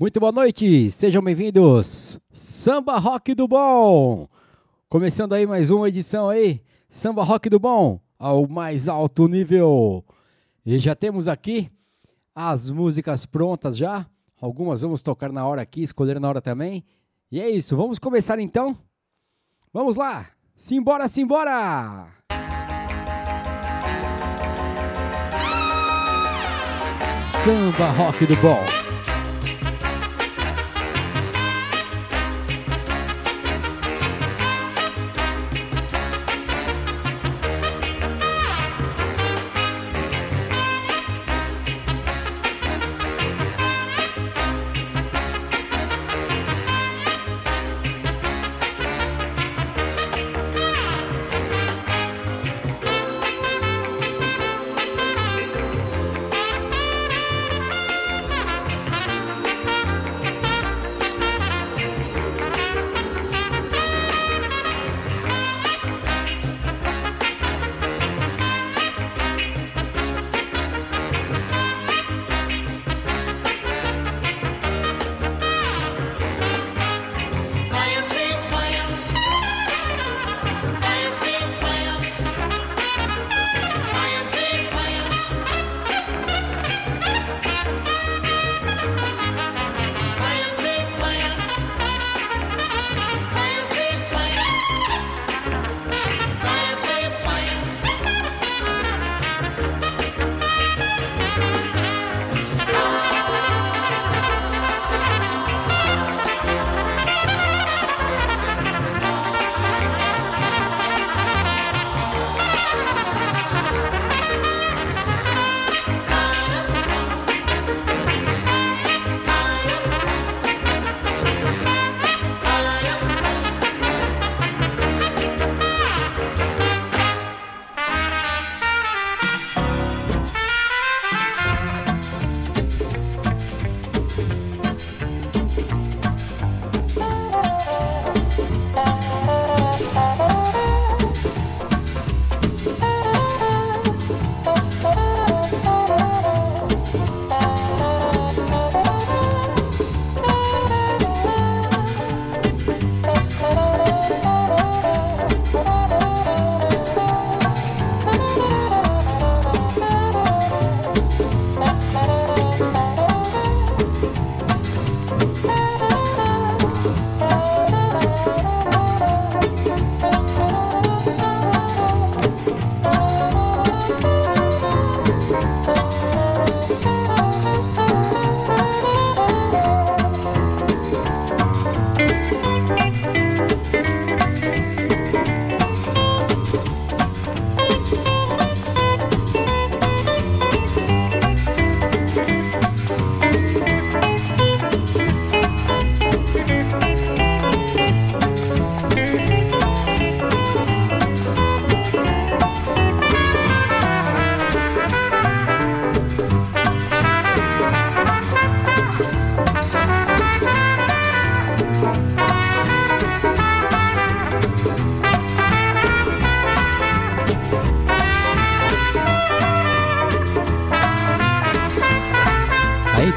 Muito boa noite, sejam bem-vindos. Samba Rock do Bom. Começando aí mais uma edição aí, Samba Rock do Bom, ao mais alto nível. E já temos aqui as músicas prontas já. Algumas vamos tocar na hora aqui, escolher na hora também. E é isso, vamos começar então? Vamos lá! Simbora, simbora! Samba Rock do Bom.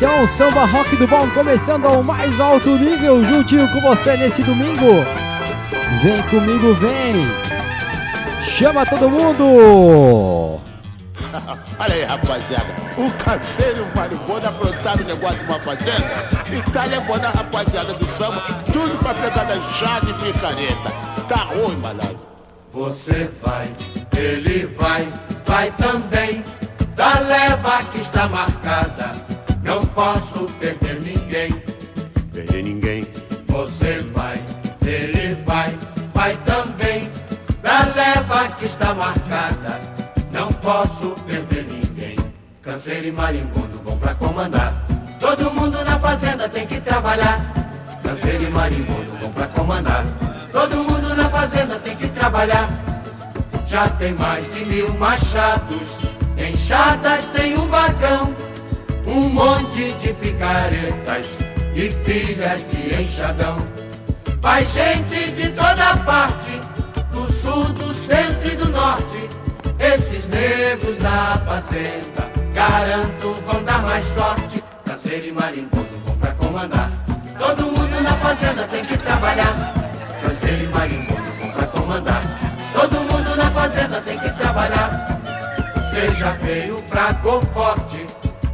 Então, samba rock do bom começando ao mais alto nível, juntinho com você nesse domingo. Vem comigo, vem. Chama todo mundo. Olha aí, rapaziada. O canseiro maribondo aprontaram o negócio de uma fazenda e tá levando a rapaziada do samba tudo pra pegar das chaves e picareta. Tá ruim, malandro. Você vai, ele vai, vai também. Da leva que está marcada não posso perder ninguém. Perder ninguém. Você vai, ele vai, vai também. Da leva que está marcada, não posso perder ninguém. Canseiro e marimbondo vão pra comandar. Todo mundo na fazenda tem que trabalhar. Canseiro e marimbondo vão pra comandar. Todo mundo na fazenda tem que trabalhar. Já tem mais de mil machados. Enxadas tem um vagão um monte de picaretas e pilhas de enxadão. Vai gente de toda parte, do sul, do centro e do norte. Esses negros da fazenda, garanto, vão dar mais sorte. Canseiro e marimbondo vão pra comandar. Todo mundo na fazenda tem que trabalhar. Canseiro e marimbondo vão pra comandar. Todo mundo na fazenda tem que trabalhar. Seja feio, fraco ou forte,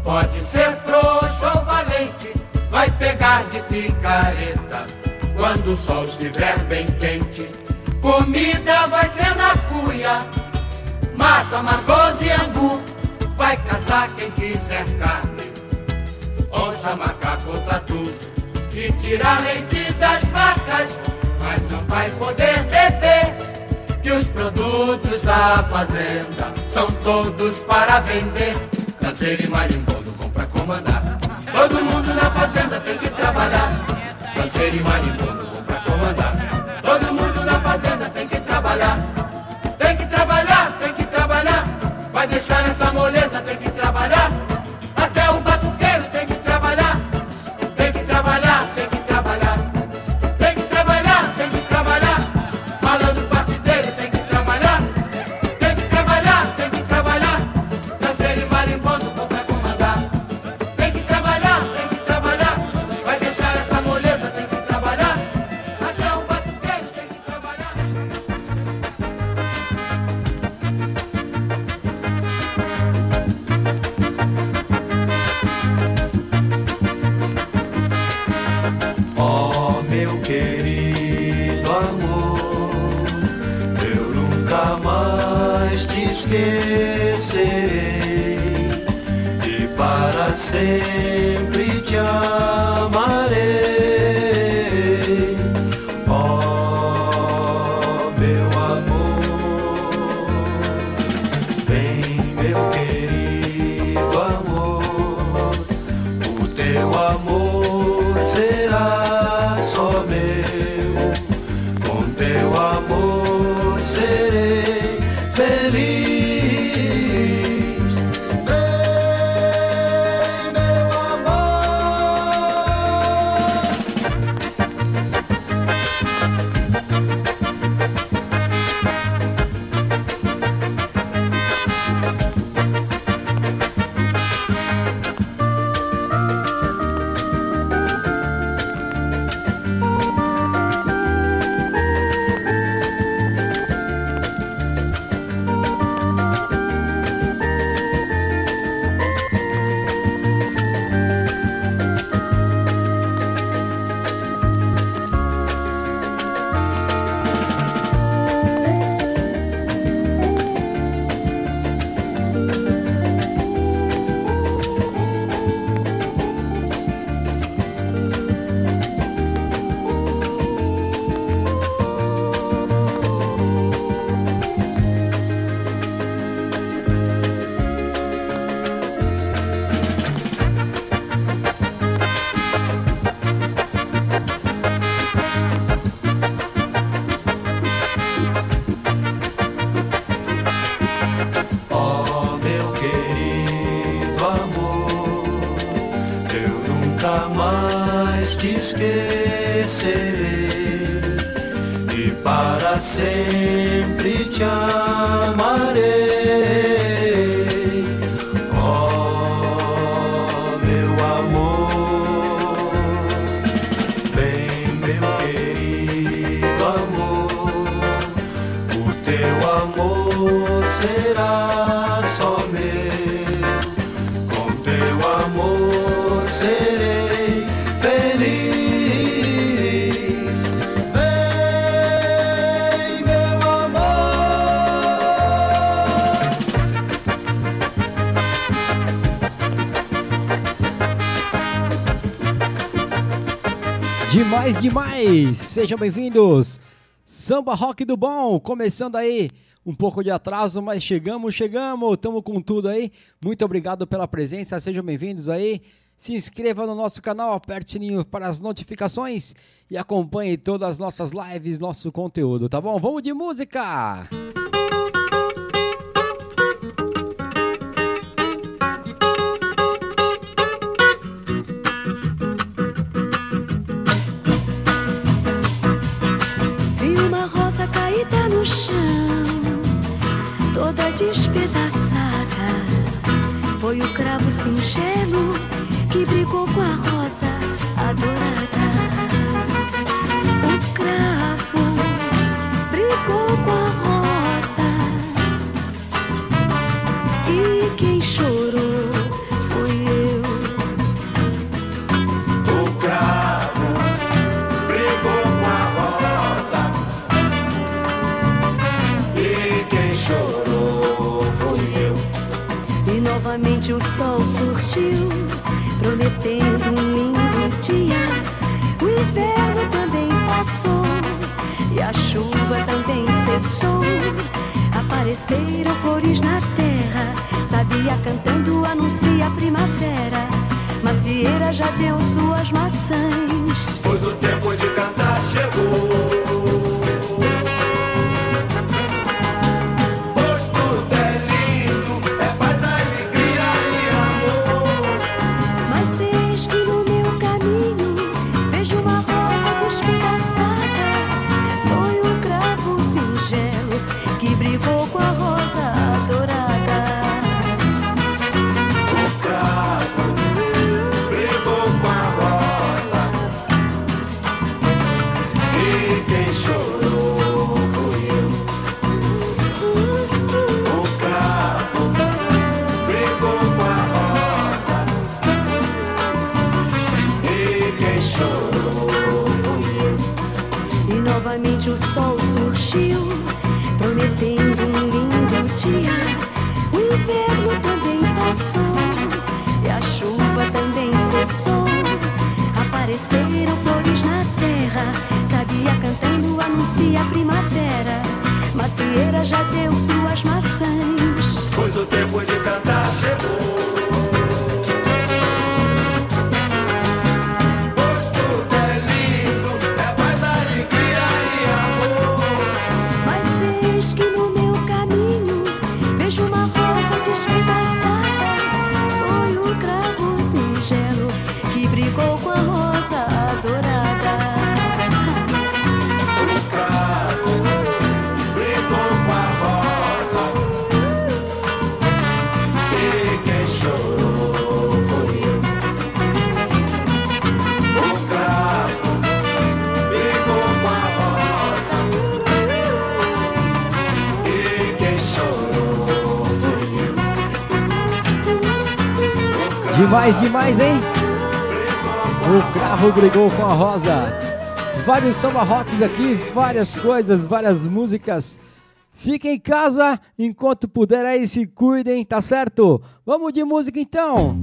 pode ser frouxo ou valente, vai pegar de picareta quando o sol estiver bem quente. Comida vai ser na cuia, mata, margoso e angu, vai casar quem quiser carne. Onça, macaco tatu, e tirar leite das vacas, mas não vai poder beber que os produtos da fazenda são todos para vender. Canseiro e marimbondo vão pra comandar. Todo mundo na fazenda tem que trabalhar. Canseiro e marimbondo vão pra comandar. Todo mundo na fazenda tem que trabalhar. Tem que trabalhar, tem que trabalhar. Vai deixar essa moleza, para Sejam bem-vindos! Samba Rock do Bom, começando aí, um pouco de atraso, mas chegamos, chegamos, estamos com tudo aí. Muito obrigado pela presença, sejam bem-vindos aí. Se inscreva no nosso canal, aperte o sininho para as notificações e acompanhe todas as nossas lives, nosso conteúdo, tá bom? Vamos de música! Vi começou apareceram flores na terra. Sabia cantando anuncia a primavera. Macieira já deu suas maçãs. Pois o tempo de cantar chegou. Demais, demais, hein? O cravo brigou com a rosa. Vários samba rocks aqui, várias coisas, várias músicas. Fiquem em casa enquanto puder aí, se cuidem, tá certo? Vamos de música então!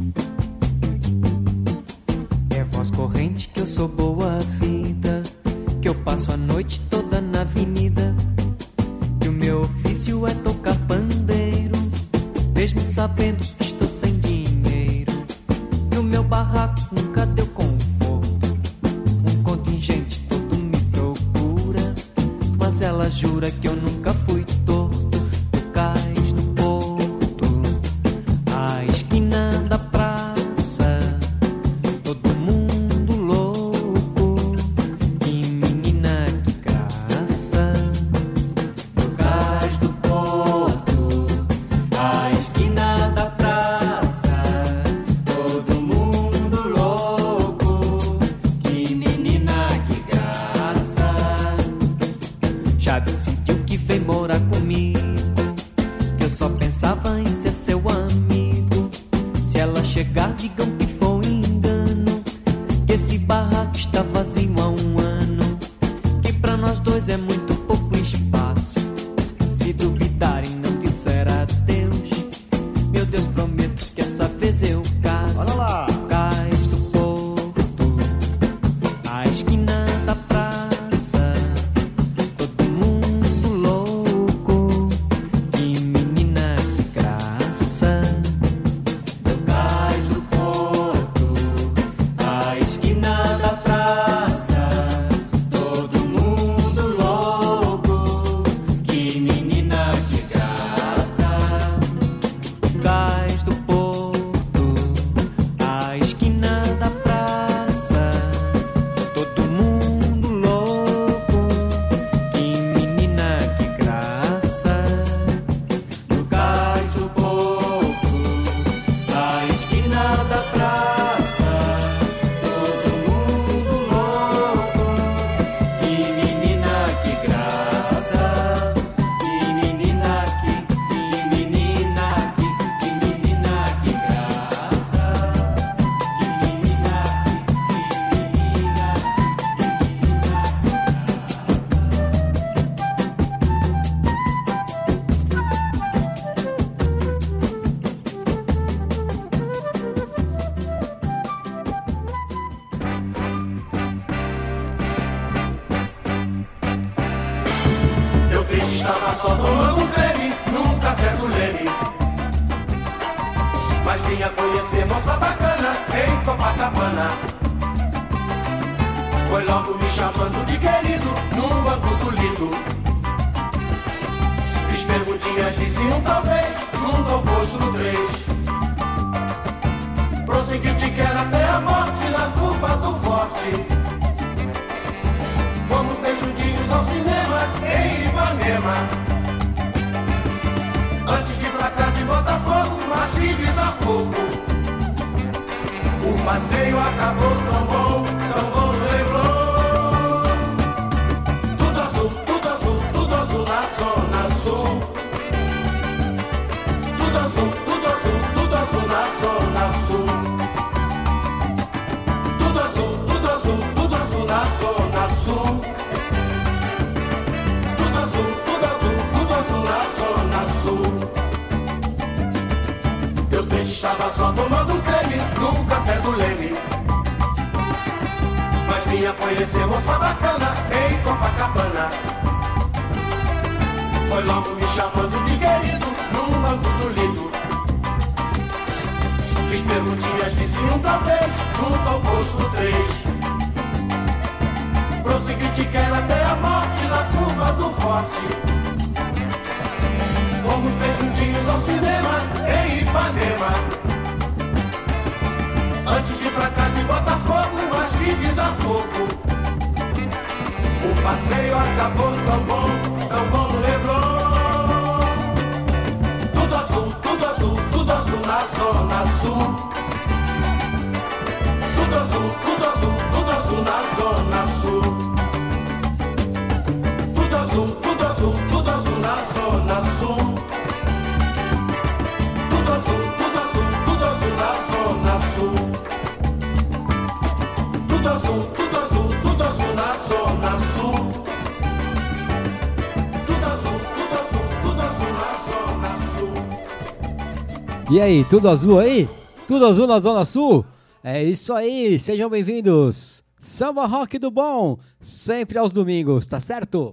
E aí, tudo azul aí? Tudo azul na Zona Sul? É isso aí, sejam bem-vindos. Samba Rock do Bom, sempre aos domingos, tá certo?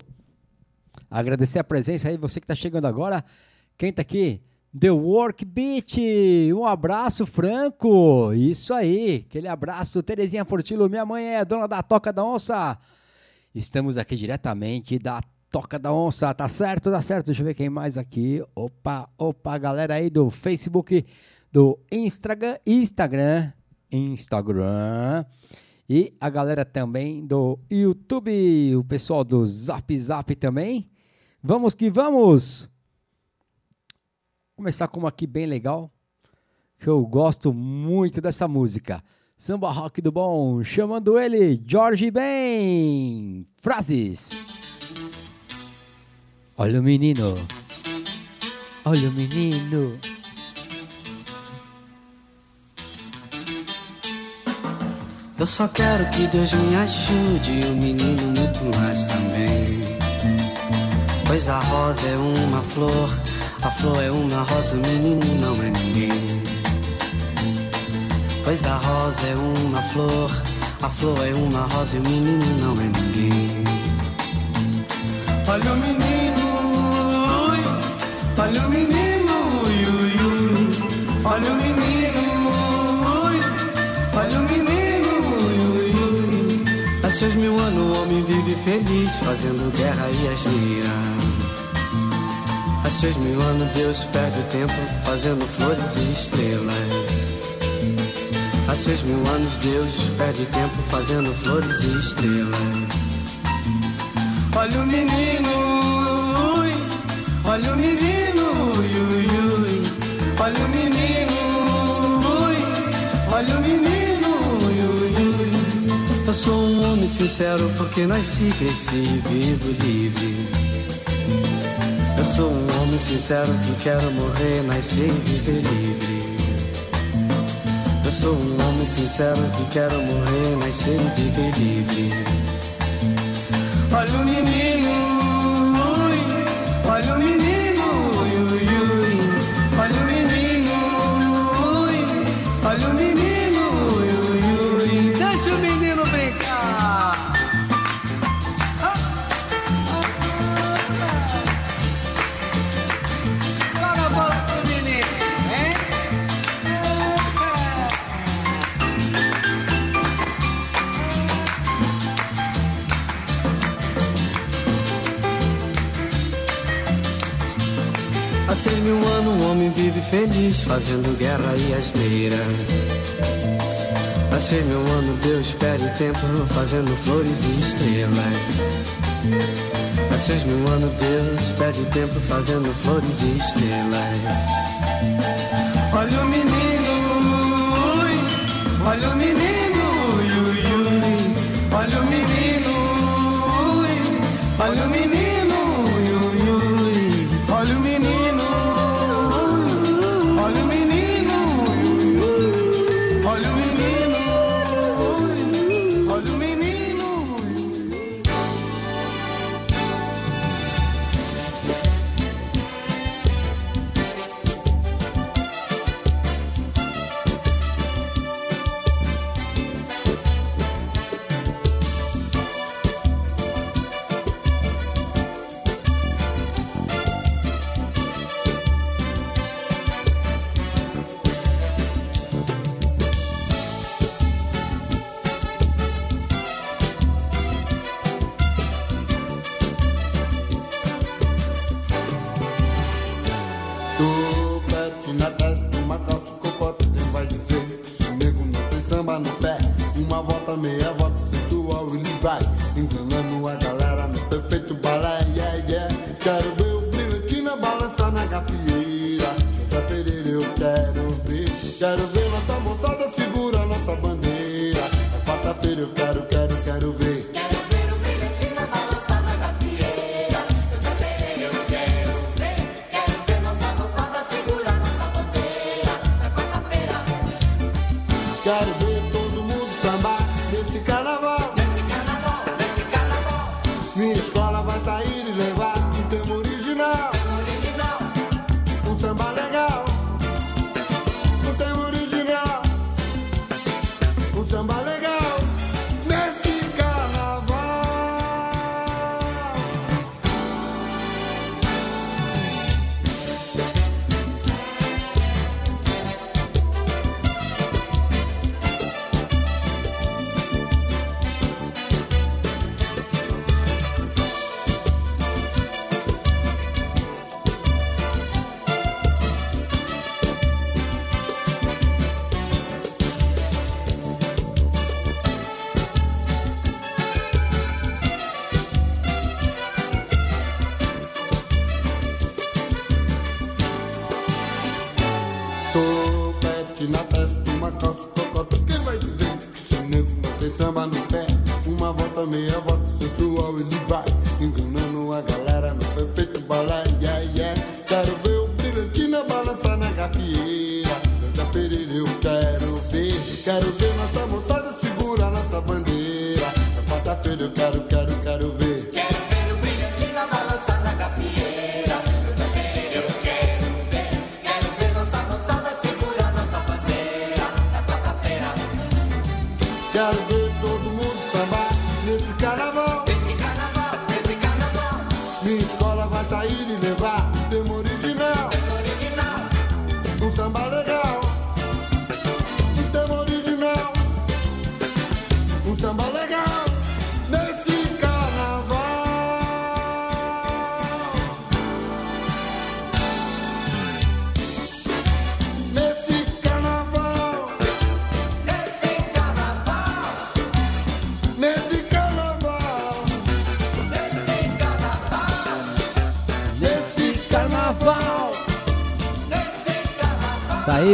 Agradecer a presença aí, você que tá chegando agora. Quem tá aqui? The Work Beat, um abraço franco, isso aí, aquele abraço, Terezinha Portillo, minha mãe é dona da Toca da Onça. Estamos aqui diretamente da Toca da Onça, tá certo? Tá certo, deixa eu ver quem mais aqui. Opa, opa, galera aí do Facebook, do Instagram, Instagram, Instagram. E a galera também do YouTube, o pessoal do Zap Zap também. Vamos que vamos! Começar com uma aqui bem legal, que eu gosto muito dessa música. Samba Rock do Bom, chamando ele, Jorge Ben. Frases. Olha o menino. Olha o menino. Eu só quero que Deus me ajude e o menino muito mais também. Pois a rosa é uma flor, a flor é uma rosa, o menino não é ninguém. Pois a rosa é uma flor, a flor é uma rosa e o menino não é ninguém. Olha o menino, olha o menino, ui, ui, ui. olha o menino, ui, olha o menino, ui, ui, ui. Há seis mil anos o homem vive feliz, fazendo guerra e asneira. Há seis mil anos Deus perde o tempo, fazendo flores e estrelas. Há seis mil anos Deus perde tempo, fazendo flores e estrelas. Olha o menino, ui, olha o menino, ui, ui, ui. olha o menino, ui, olha o menino, ui, ui, ui. Eu sou um homem sincero porque nasci, cresci e vivo livre. Eu sou um homem sincero que quero morrer, nascer e viver livre. Eu sou um homem sincero que quero morrer, nascer e viver livre. Olha o menino, feliz fazendo guerra e asneira. Passei meu ano, Deus perde tempo fazendo flores e estrelas. Passei meu ano, Deus perde tempo fazendo flores e estrelas. Olha o menino, olha o menino.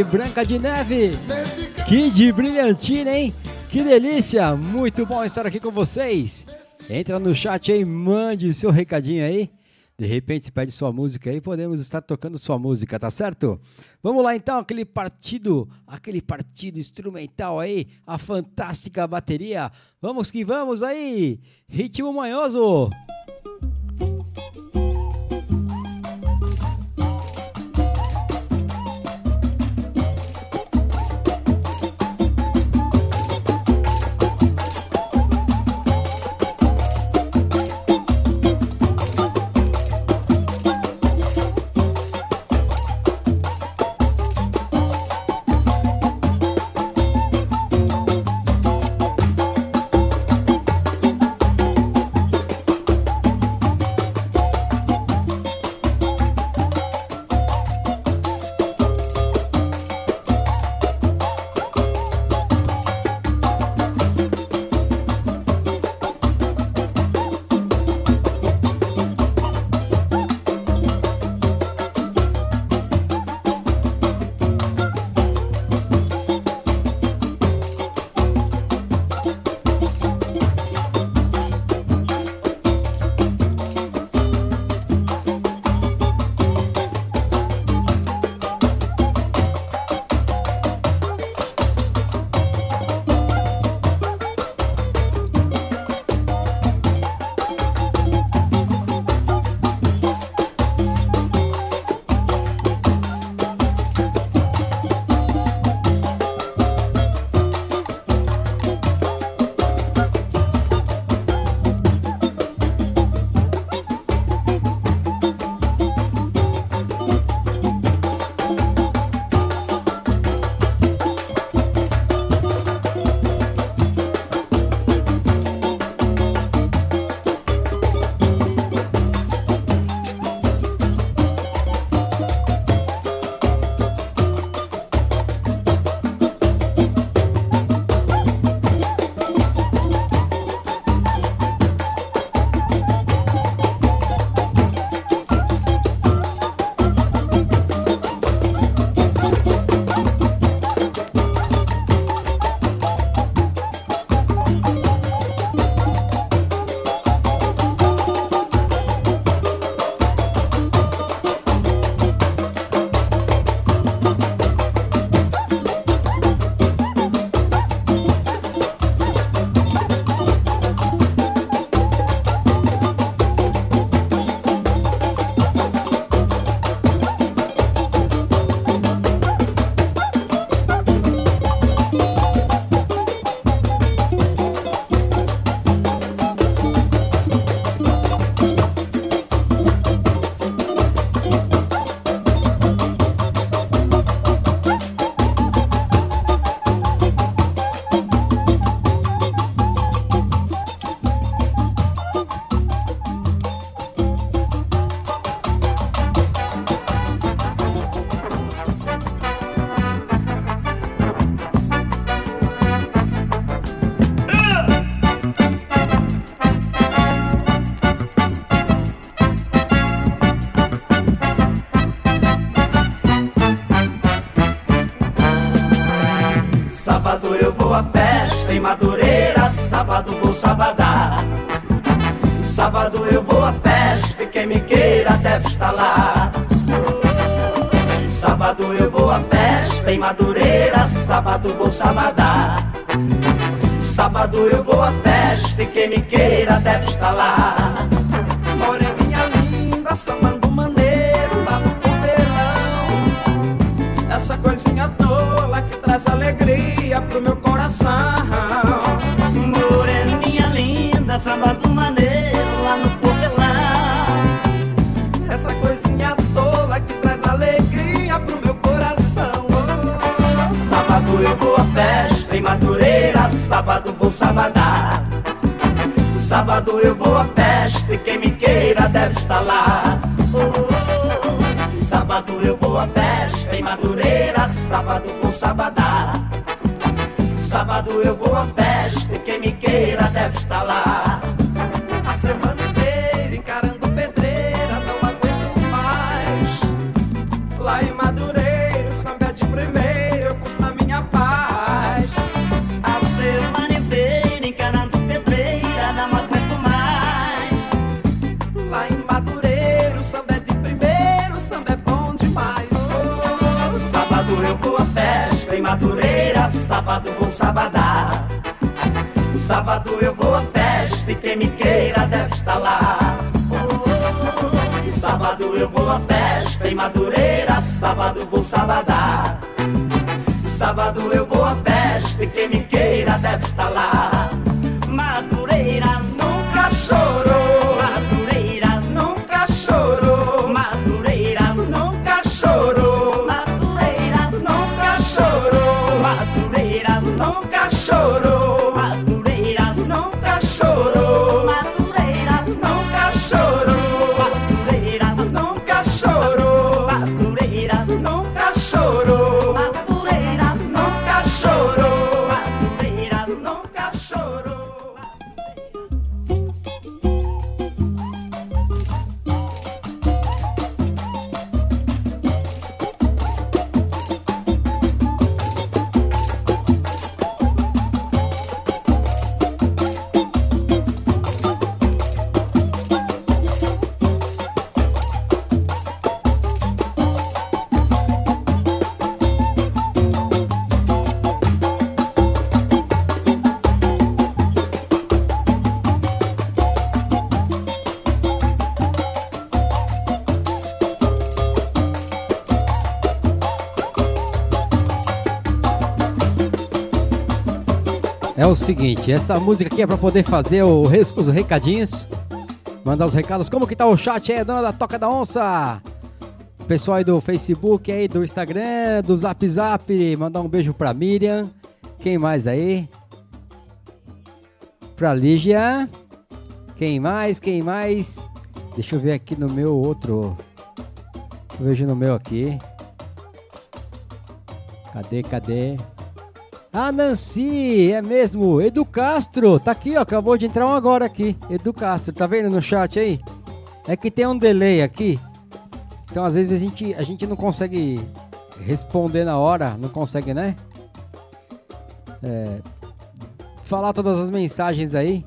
Branca de Neve. Que de brilhantina, hein? Que delícia! Muito bom estar aqui com vocês. Entra no chat aí, mande seu recadinho aí. De repente pede sua música aí, podemos estar tocando sua música, tá certo? Vamos lá então, aquele partido, aquele partido instrumental aí, a fantástica bateria. Vamos que vamos aí! Ritmo manhoso! Música Madureira, sábado vou sabadar. Sábado eu vou à festa e quem me queira deve estar lá. Sábado eu vou à festa em Madureira, sábado vou sabadar. Sábado eu vou à festa e quem me queira deve estar lá. Sábado eu vou à festa e quem me queira deve estar lá. Sábado eu vou à festa em Madureira, sábado vou sabadar. Sábado eu vou à festa e quem me queira deve estar lá. Sábado vou sabadar. Sábado eu vou à festa e quem me queira deve estar lá. Sábado eu vou à festa em Madureira, sábado vou sabadar. Sábado eu vou à festa e quem me o seguinte, essa música aqui é pra poder fazer os recadinhos. Mandar os recados. Como que tá o chat aí, dona da Toca da Onça? Pessoal aí do Facebook, aí do Instagram, do Zap Zap. Mandar um beijo pra Miriam. Quem mais aí? Pra Lígia. Quem mais? Quem mais? Deixa eu ver aqui no meu outro. Vejo no meu aqui. Cadê, cadê? Ah, Nancy, é mesmo, Edu Castro, tá aqui, ó, acabou de entrar um agora aqui, Edu Castro, tá vendo no chat aí? É que tem um delay aqui, então às vezes a gente, a gente não consegue responder na hora, não consegue, né? É, falar todas as mensagens aí,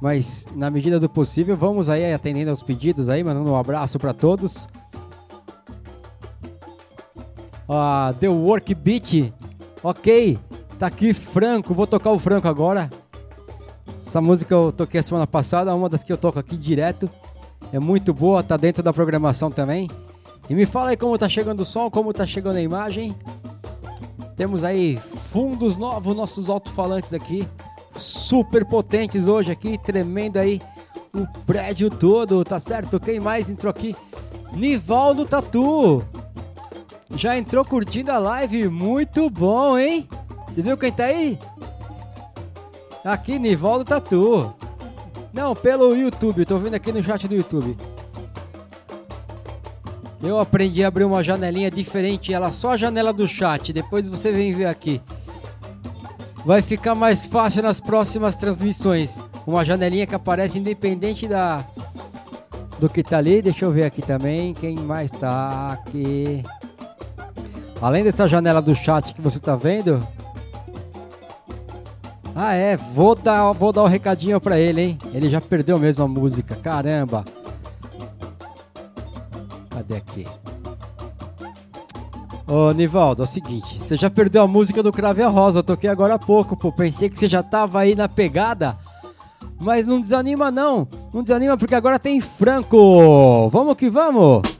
mas na medida do possível, vamos aí atendendo aos pedidos aí, mandando um abraço pra todos. Ah, The Work Beat Ok, tá aqui Franco, vou tocar o Franco agora. Essa música eu toquei a semana passada, uma das que eu toco aqui direto. É muito boa, tá dentro da programação também. E me fala aí como tá chegando o som, como tá chegando a imagem. Temos aí fundos novos, nossos alto-falantes aqui. Super potentes hoje aqui, tremendo aí o prédio todo, tá certo? Quem mais entrou aqui? Nivaldo Tatu. Já entrou curtindo a live, muito bom, hein? Você viu quem tá aí? Aqui, Nivaldo Tatu. Não, pelo YouTube, tô vendo aqui no chat do YouTube. Eu aprendi a abrir uma janelinha diferente, ela só a janela do chat, depois você vem ver aqui. Vai ficar mais fácil nas próximas transmissões. Uma janelinha que aparece independente da do que tá ali. Deixa eu ver aqui também quem mais tá aqui. Além dessa janela do chat que você tá vendo, Ah, é, vou dar, vou dar o recadinho pra ele, hein? Ele já perdeu mesmo a música, caramba. Cadê aqui? Ô, Nivaldo, é o seguinte, você já perdeu a música do Crave a Rosa, eu toquei agora há pouco, pô, pensei que você já tava aí na pegada, mas não desanima não, não desanima porque agora tem Franco, vamos que vamos!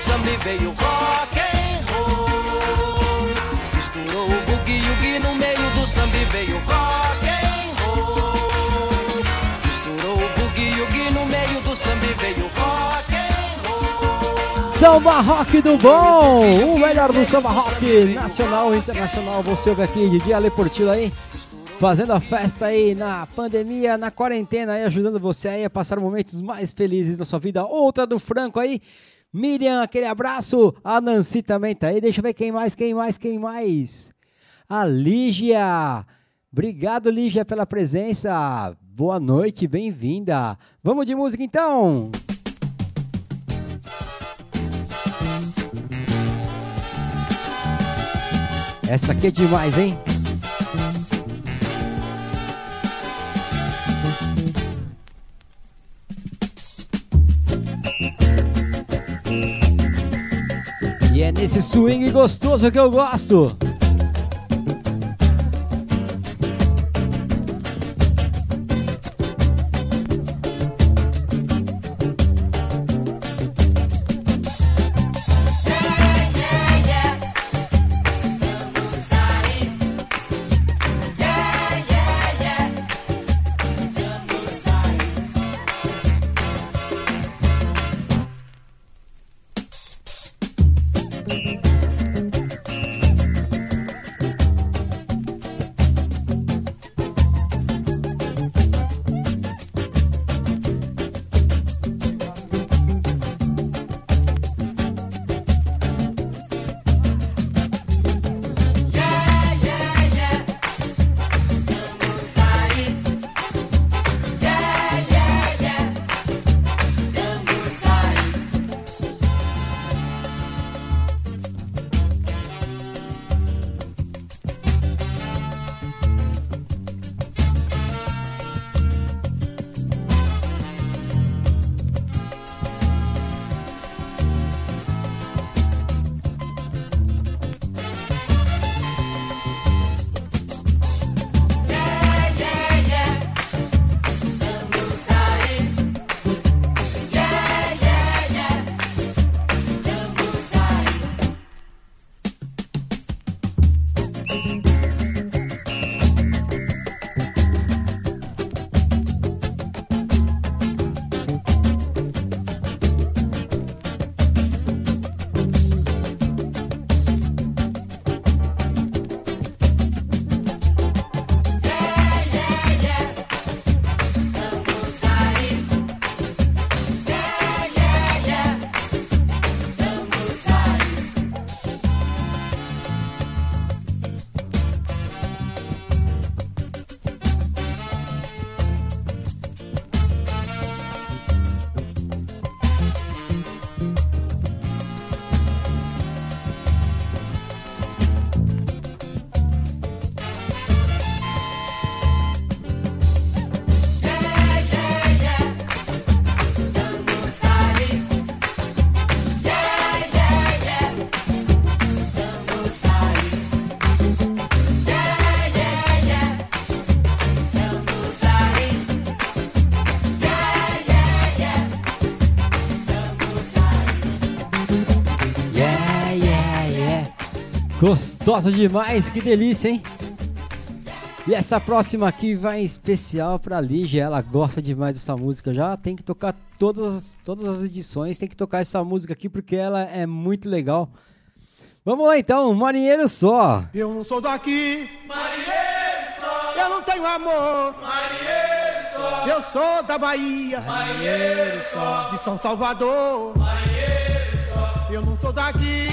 Samba e veio rock and roll. Misturou o boogie woogie no meio do samba e veio rock and roll. Misturou o boogie woogie no meio do samba e veio rock and roll. Samba Rock do Bom, o melhor do samba rock nacional e internacional. Você ouve aqui, Didi Ale Portillo aí, fazendo a festa aí na pandemia, na quarentena aí, ajudando você aí a passar momentos mais felizes da sua vida. Outra do Franco aí, Miriam, aquele abraço. A Nancy também tá aí. Deixa eu ver quem mais, quem mais, quem mais. A Lígia. Obrigado, Lígia, pela presença. Boa noite, bem-vinda. Vamos de música então. Essa aqui é demais, hein? É nesse swing gostoso que eu gosto. Gostosa demais, que delícia, hein? E essa próxima aqui vai em especial pra Lígia, ela gosta demais dessa música. Já tem que tocar todas, todas as edições, tem que tocar essa música aqui porque ela é muito legal. Vamos lá então, Marinheiro Só. Eu não sou daqui. Marinheiro só. Eu não tenho amor. Marinheiro só. Eu sou da Bahia. Marinheiro só. De São Salvador. Marinheiro só. Eu não sou daqui.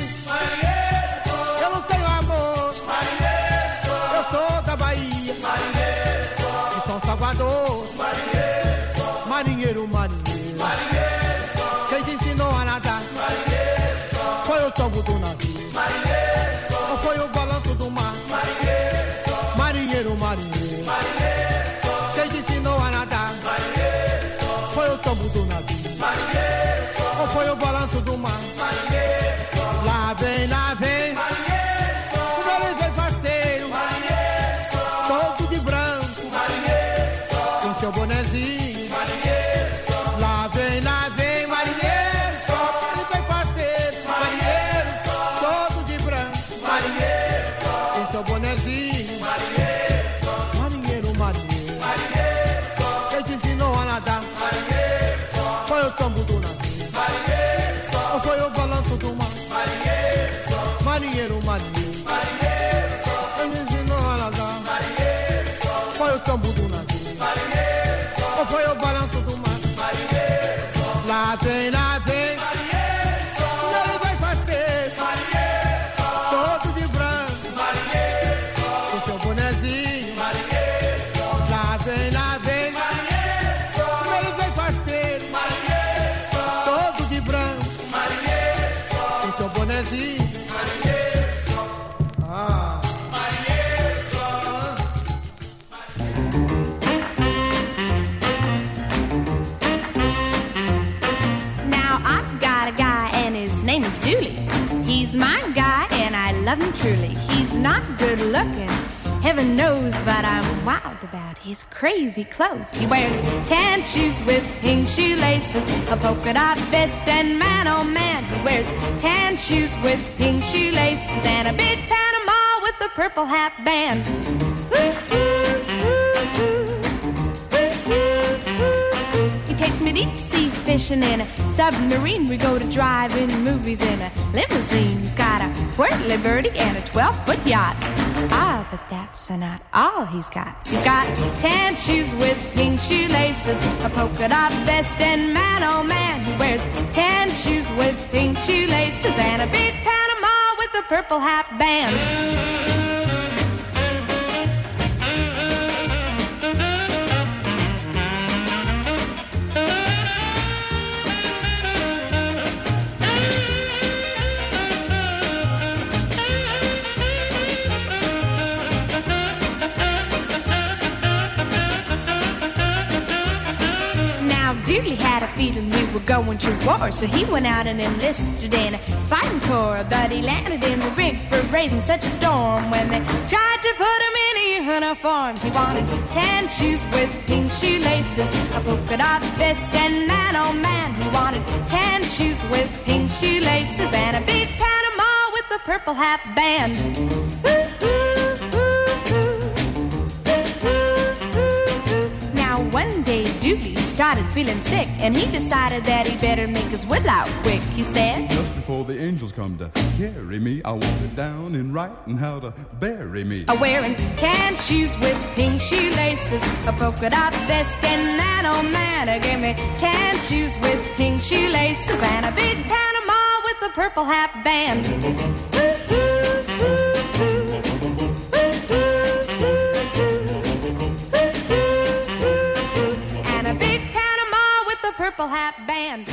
He's not good looking, heaven knows, but I'm wild about his crazy clothes. He wears tan shoes with pink shoelaces, a polka dot vest, and man oh man, he wears tan shoes with pink shoelaces and a big Panama with a purple hat band. He takes me deep sea fishing in a submarine. We go to drive-in movies in a limousine. He's got a whirly birdie and a 12-foot yacht. Ah, but that's not all he's got. He's got tan shoes with pink shoelaces, a polka dot vest, and man, oh man, he wears tan shoes with pink shoelaces and a big Panama with a purple hat band. really had a feeling we were going to war, so he went out and enlisted in fighting corps. But he landed in the rig for raising such a storm when they tried to put him in uniform. He wanted tan shoes with pink shoelaces, a polka dot vest, and man oh man, he wanted tan shoes with pink shoelaces and a big Panama with a purple hat band. Now one day, Dooley ooh, feeling sick, and he decided that he better make his will out quick. He said, Just before the angels come to carry me, I want it down in writing how to bury me. A wearing tan shoes with pink shoelaces, a polka dot vest, and that old man gave me tan shoes with pink shoe laces and a big Panama with a purple hat band. Purple hat band.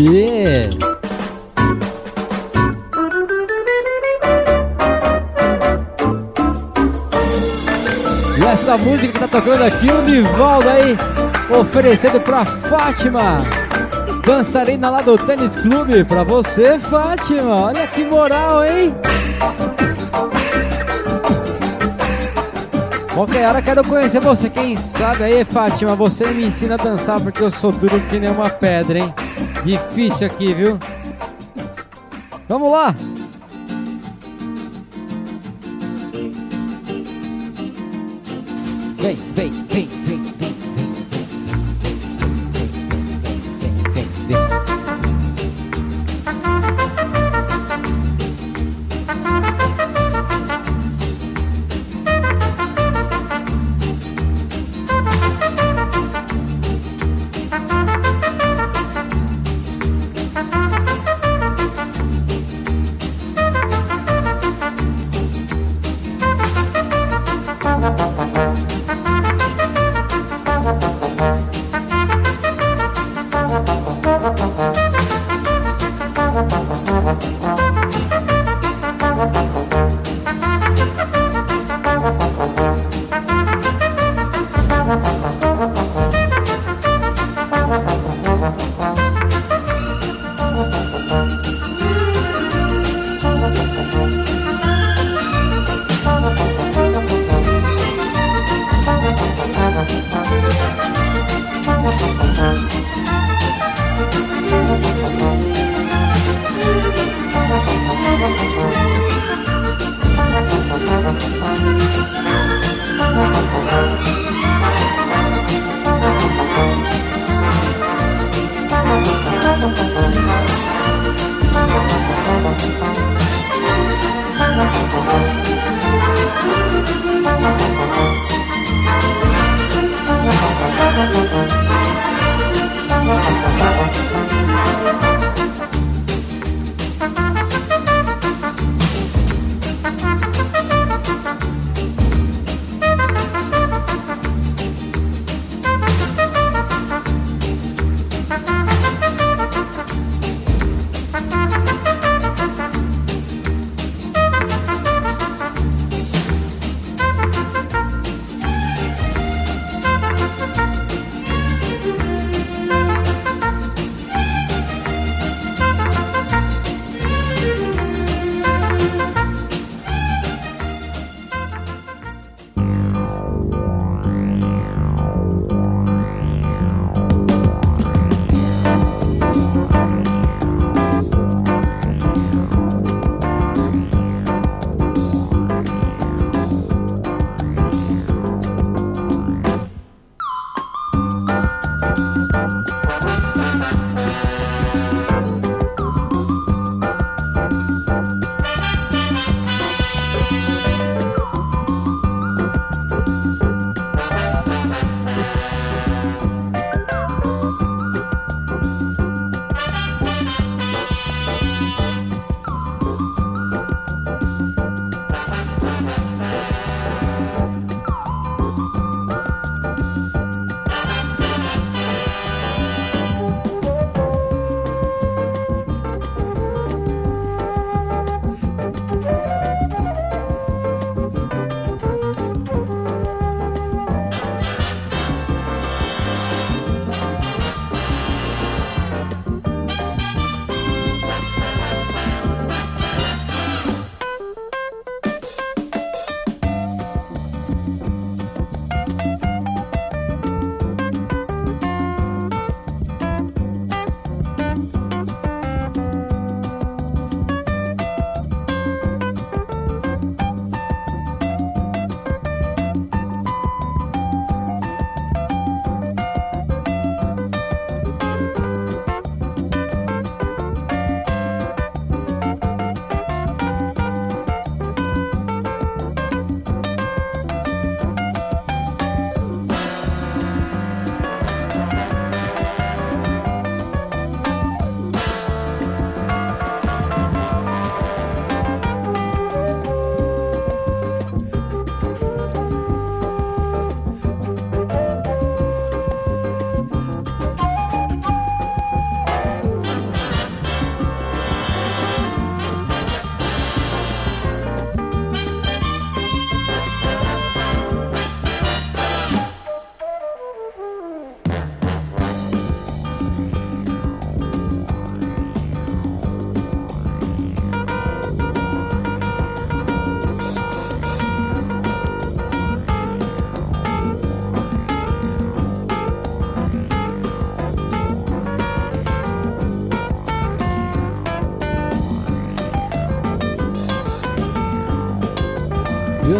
E essa música que tá tocando aqui, o Nivaldo aí, oferecendo pra Fátima, dançarina lá do Tênis Clube, pra você, Fátima. Olha que moral, hein? Qualquer hora quero conhecer você, quem sabe aí, Fátima, você me ensina a dançar porque eu sou duro que nem uma pedra, hein? Difícil aqui, viu? Vamos lá!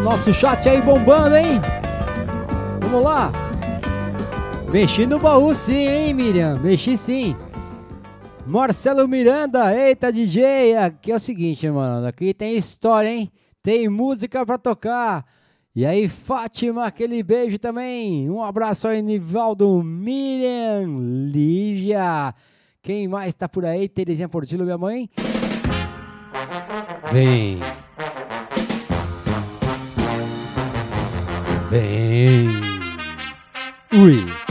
Nosso chat aí bombando, hein? Vamos lá. Mexi no baú sim, hein, Miriam? Mexi sim. Marcelo Miranda, eita DJ, aqui é o seguinte, mano, aqui tem história, hein? Tem música pra tocar. E aí, Fátima, aquele beijo também. Um abraço aí, Nivaldo, Miriam, Lívia. Quem mais tá por aí? Terezinha Portillo, minha mãe. Vem. Vem. Ui.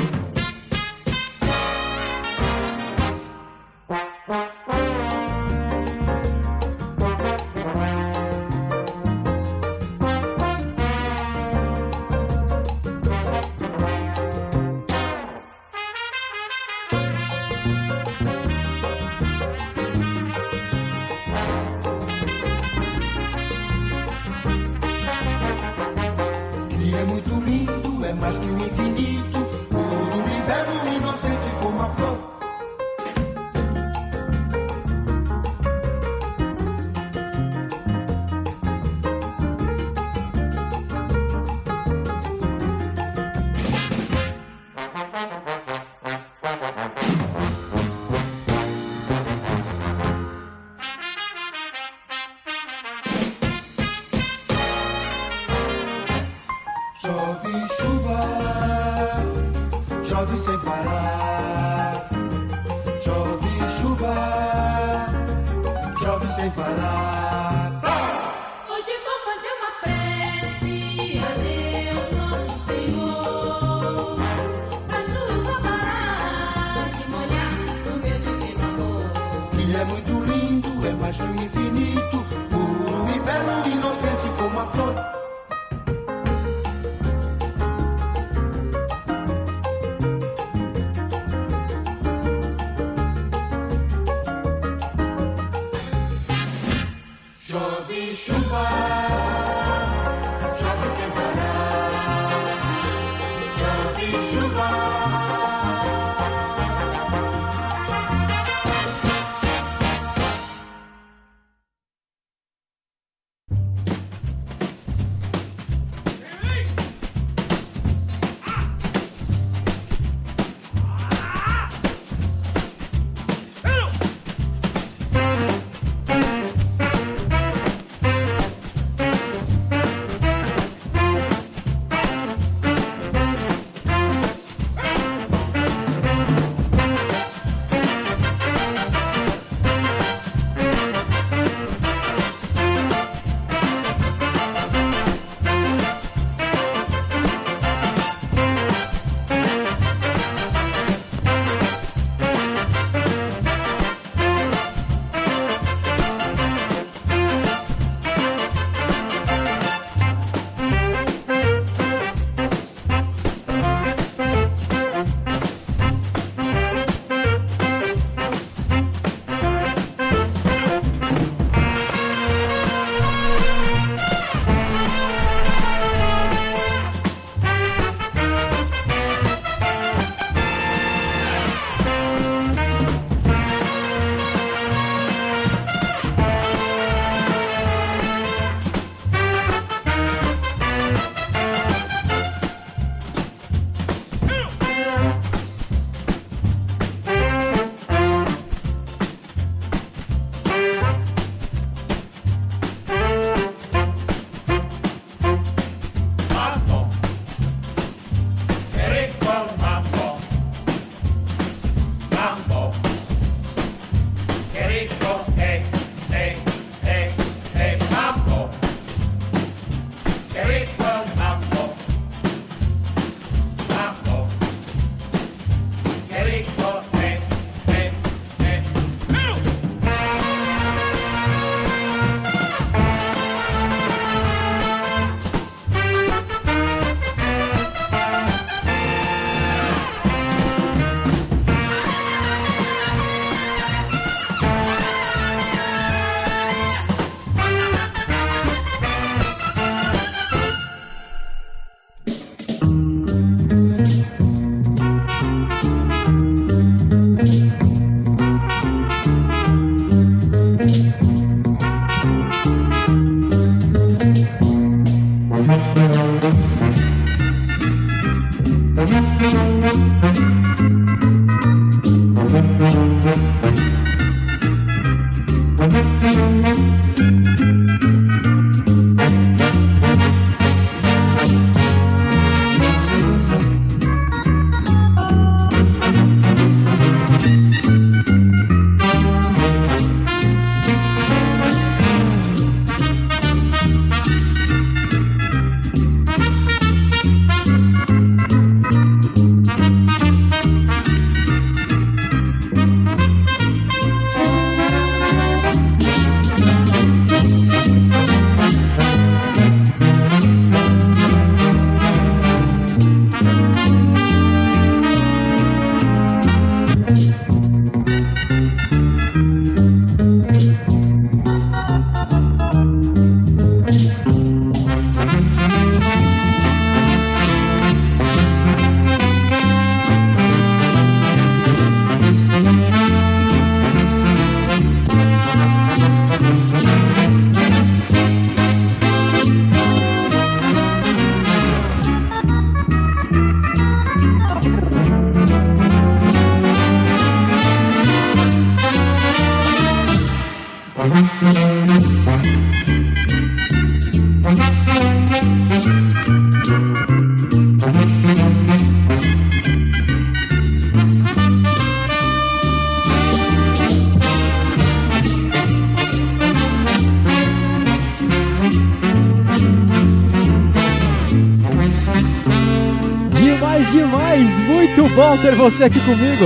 Ter você aqui comigo!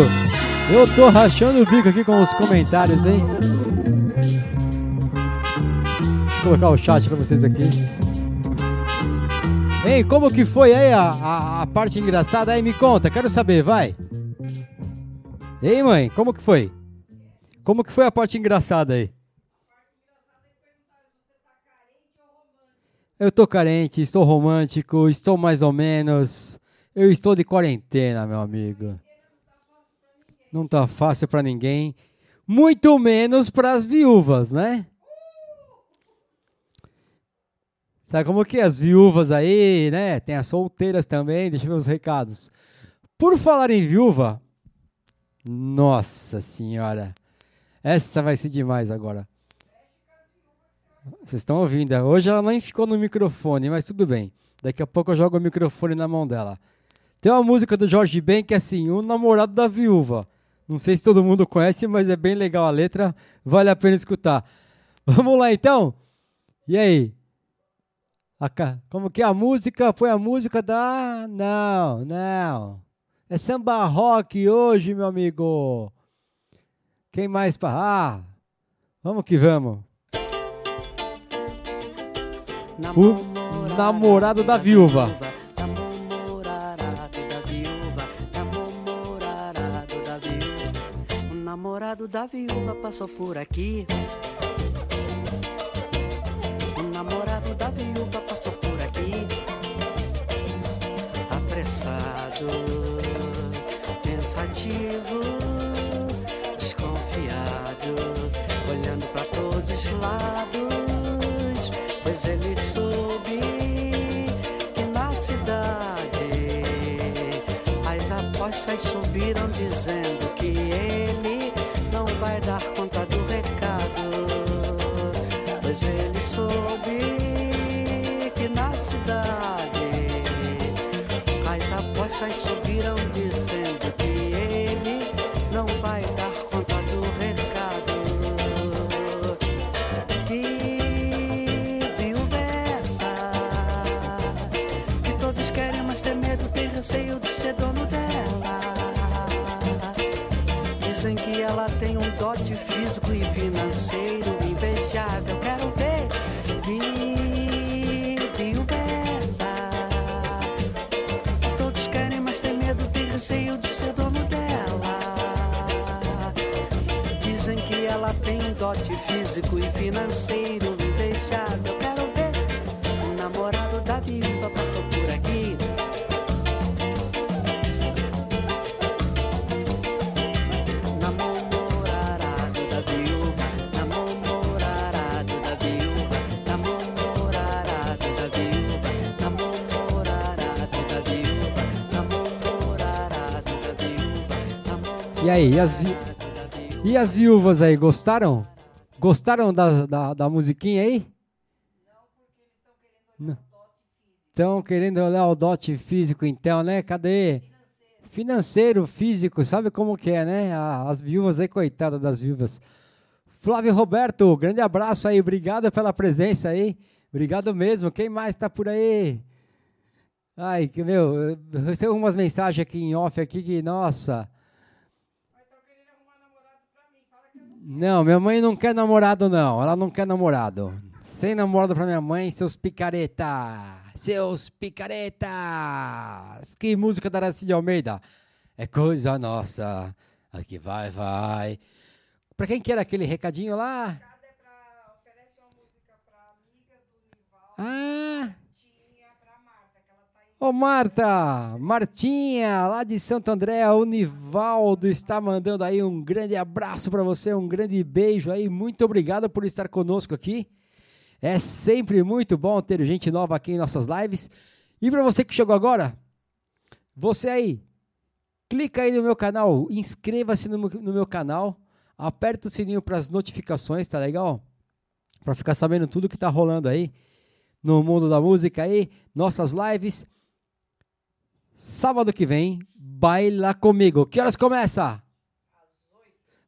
Eu tô rachando o bico aqui com os comentários, hein? Vou colocar o chat pra vocês aqui. Ei, como que foi aí a, a, a parte engraçada? Aí me conta, quero saber, vai! Ei, mãe, como que foi? Como que foi a parte engraçada aí? Eu tô carente, estou romântico, estou mais ou menos. Eu estou de quarentena, meu amigo. Não tá fácil pra ninguém, muito menos para as viúvas, né? Sabe como que é? as viúvas aí, né? Tem as solteiras também, deixa eu ver os recados. Por falar em viúva, nossa senhora, essa vai ser demais agora. Vocês estão ouvindo? Hoje ela nem ficou no microfone, mas tudo bem. Daqui a pouco eu jogo o microfone na mão dela. Tem uma música do Jorge Ben que é assim, o namorado da viúva. Não sei se todo mundo conhece, mas é bem legal a letra, vale a pena escutar. Vamos lá então? E aí? Como que é a música? Foi a música da. Não, não. É samba rock hoje, meu amigo. Quem mais pra. Ah! Vamos que vamos. O namorado da viúva. Namorado da viúva passou por aqui. O namorado da viúva as apostas físico e financeiro invejável. Quero ver o namorado da viúva passou por aqui. Namorado da viúva, namorado da viúva, namorado da viúva, namorado da viúva, namorado da viúva. E aí, e as, vi- e as viúvas aí, gostaram? Gostaram da, da, da musiquinha aí? Não. Estão querendo olhar o dote físico então, né? Cadê? Financeiro, físico, sabe como que é, né? As viúvas aí, coitada das viúvas. Flávio Roberto, grande abraço aí, obrigado pela presença aí. Obrigado mesmo. Quem mais tá por aí? Ai, que meu, eu recebo umas mensagens aqui em off aqui que, nossa. Não, minha mãe não quer namorado, não. Ela não quer namorado. Sem namorado pra minha mãe, seus picareta. Seus picaretas. Que música da Aracide Almeida. É coisa nossa. Aqui vai, vai. Pra quem que era aquele recadinho lá? Ah! Ô Marta, Martinha, lá de Santo André, o Nivaldo está mandando aí um grande abraço para você, um grande beijo aí, muito obrigado por estar conosco aqui. É sempre muito bom ter gente nova aqui em nossas lives. E para você que chegou agora, você aí, clica aí no meu canal, inscreva-se no, meu- no meu canal, aperta o sininho para as notificações, tá legal? para ficar sabendo tudo que tá rolando aí no mundo da música aí, nossas lives. Sábado que vem, baila comigo. Que horas começa?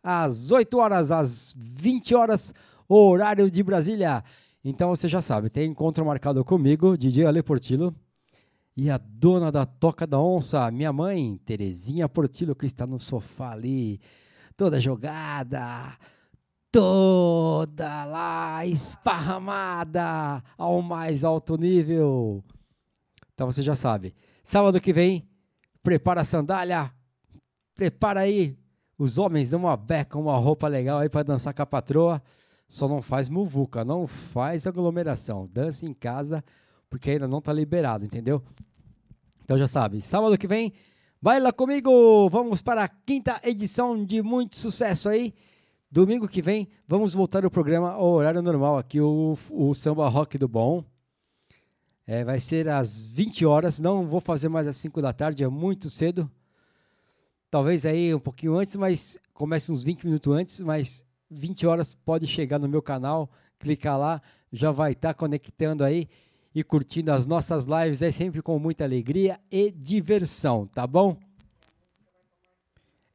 Às 8 horas, às 20 horas, horário de Brasília. Então você já sabe, tem encontro marcado comigo, DJ Ale Portillo, e a dona da Toca da Onça, minha mãe, Terezinha Portillo, que está no sofá ali, toda jogada, toda lá esparramada ao mais alto nível. Então você já sabe. Sábado que vem, prepara a sandália, prepara aí os homens uma beca, uma roupa legal aí para dançar com a patroa. Só não faz muvuca, não faz aglomeração. Dança em casa, porque ainda não tá liberado, entendeu? Então já sabe, sábado que vem, baila comigo! Vamos para a quinta edição de muito sucesso aí. Domingo que vem, vamos voltar o programa ao horário normal aqui, o, o Samba Rock do Bom. É, vai ser às 20 horas, não vou fazer mais às 5 da tarde, é muito cedo. Talvez aí um pouquinho antes, mas comece uns 20 minutos antes, mas 20 horas pode chegar no meu canal, clicar lá, já vai estar conectando aí e curtindo as nossas lives aí sempre com muita alegria e diversão, tá bom?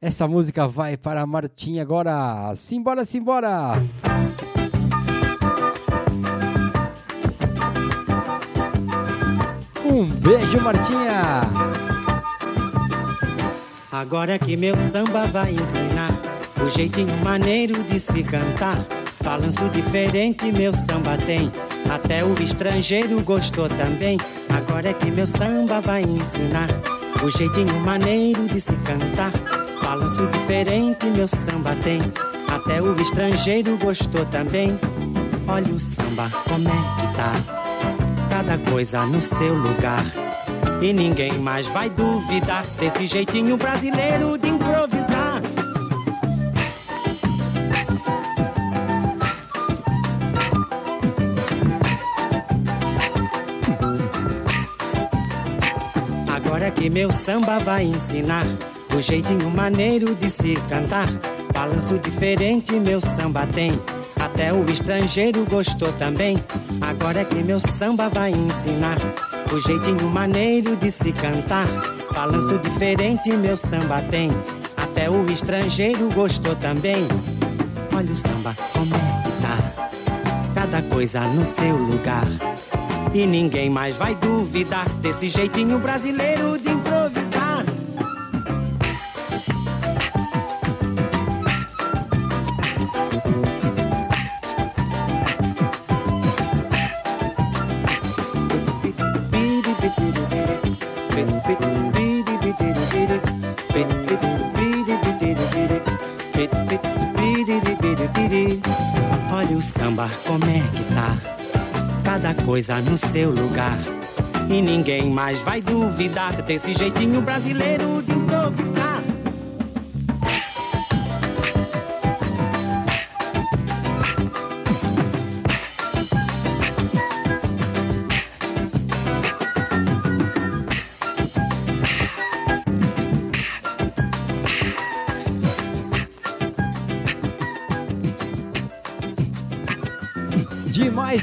Essa música vai para a Martinha agora. Simbora, simbora! Um beijo, Martinha! Agora que meu samba vai ensinar o jeitinho maneiro de se cantar. Balanço diferente meu samba tem, até o estrangeiro gostou também. Agora é que meu samba vai ensinar o jeitinho maneiro de se cantar. Balanço diferente meu samba tem, até o estrangeiro gostou também. Olha o samba como é que tá, cada coisa no seu lugar. E ninguém mais vai duvidar desse jeitinho brasileiro de improvisar. Agora é que meu samba vai ensinar o jeitinho maneiro de se cantar. Balanço diferente meu samba tem. Até o estrangeiro gostou também. Agora é que meu samba vai ensinar o jeitinho maneiro de se cantar. Balanço diferente meu samba tem. Até o estrangeiro gostou também. Olha o samba como é que tá. Cada coisa no seu lugar. E ninguém mais vai duvidar desse jeitinho brasileiro de improvisar. O samba como é que tá cada coisa no seu lugar. E ninguém mais vai duvidar desse jeitinho brasileiro de improvisar.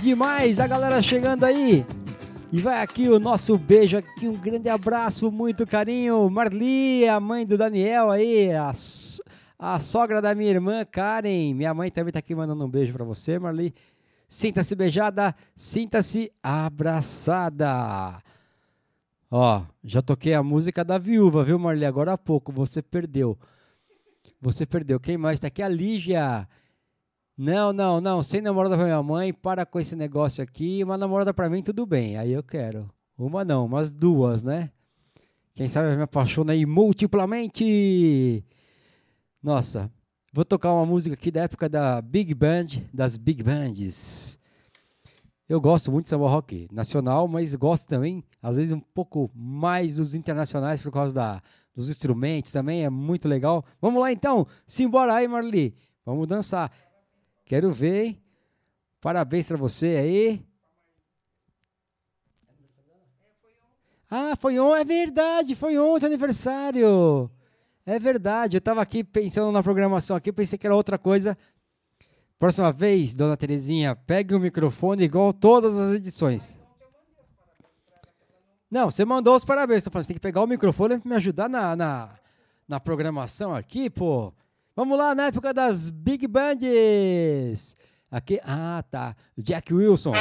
Demais, a galera chegando aí. E vai aqui o nosso beijo aqui, um grande abraço, muito carinho. Marli, a mãe do Daniel aí, a, a sogra da minha irmã Karen. Minha mãe também tá aqui mandando um beijo pra você, Marli. Sinta-se beijada, sinta-se abraçada. Ó, já toquei a música da viúva, viu, Marli? Agora há pouco, você perdeu. Você perdeu. Quem mais tá aqui? A Lígia. Não, não, não. Sem namorada pra minha mãe, para com esse negócio aqui. Uma namorada pra mim, tudo bem. Aí eu quero. Uma não, mas duas, né? Quem sabe eu me apaixona aí multiplamente. Nossa, vou tocar uma música aqui da época da Big Band, das Big Bands. Eu gosto muito de samba rock nacional, mas gosto também, às vezes, um pouco mais dos internacionais por causa da, dos instrumentos também. É muito legal. Vamos lá então. Simbora aí, Marli. Vamos dançar. Quero ver, hein? Parabéns para você aí. Ah, foi ontem, é verdade, foi ontem aniversário. É verdade, eu estava aqui pensando na programação aqui, pensei que era outra coisa. Próxima vez, dona Terezinha, pegue o microfone igual todas as edições. Não, você mandou os parabéns. Estou falando, você tem que pegar o microfone para me ajudar na, na, na programação aqui, pô. Vamos lá, na época das Big Bands. Aqui, ah, tá. Jack Wilson.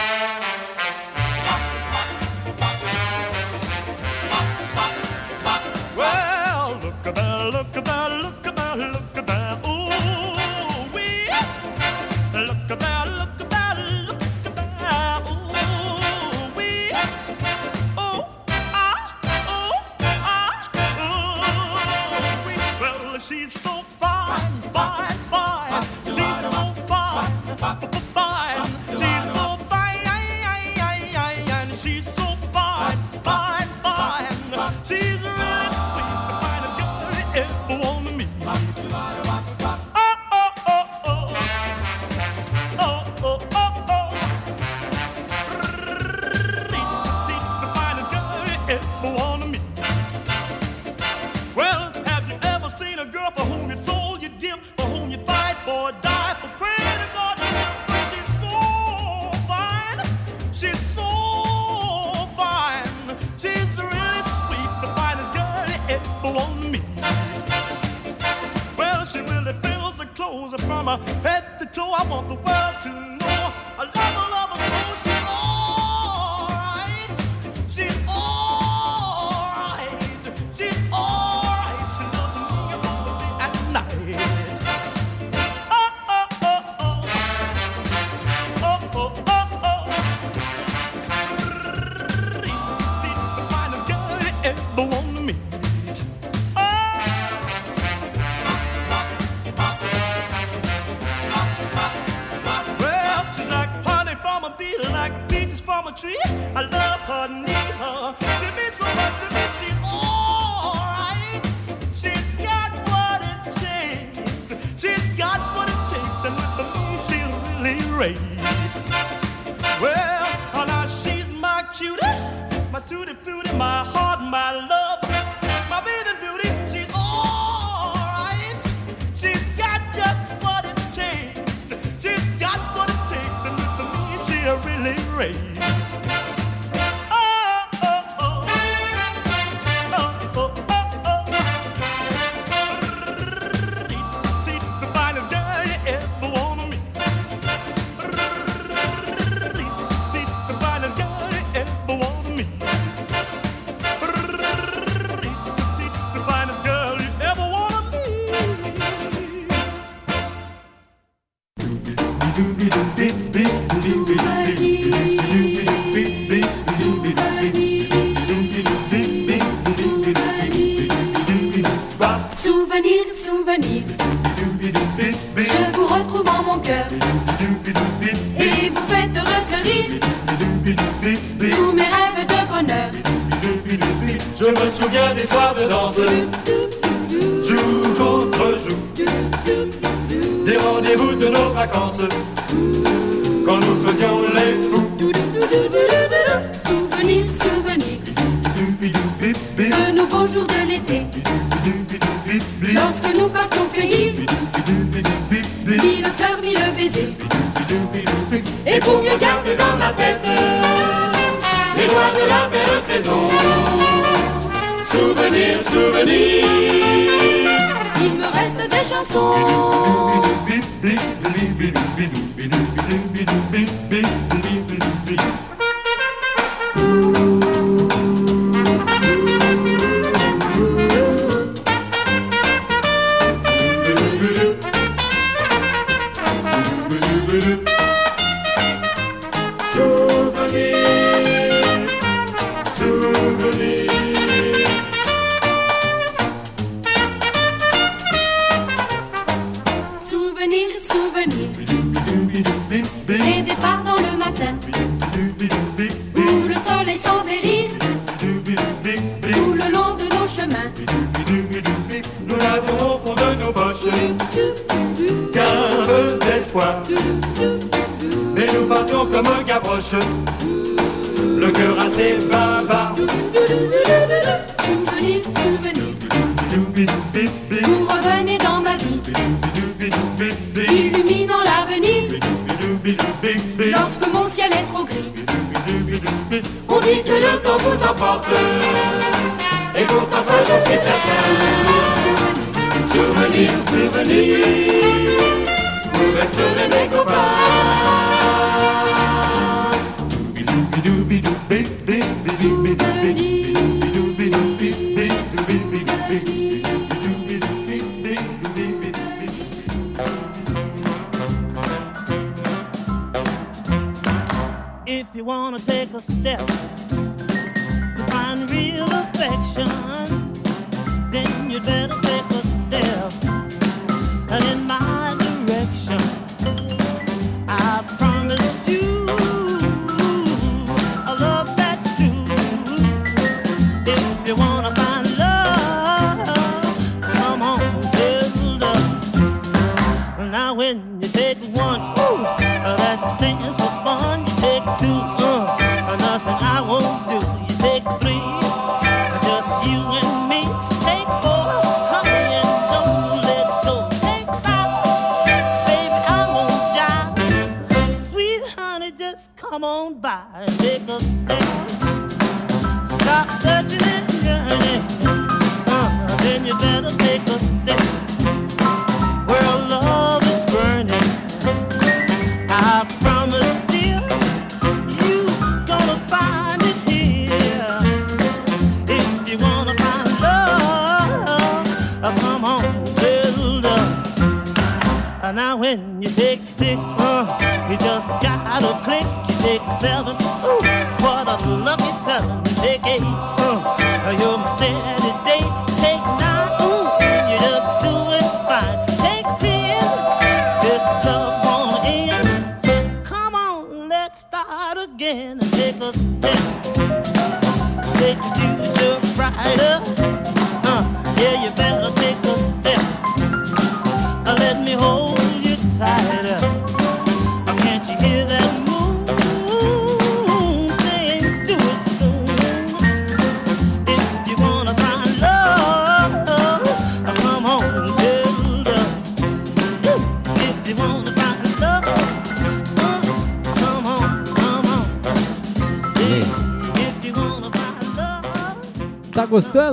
Giữa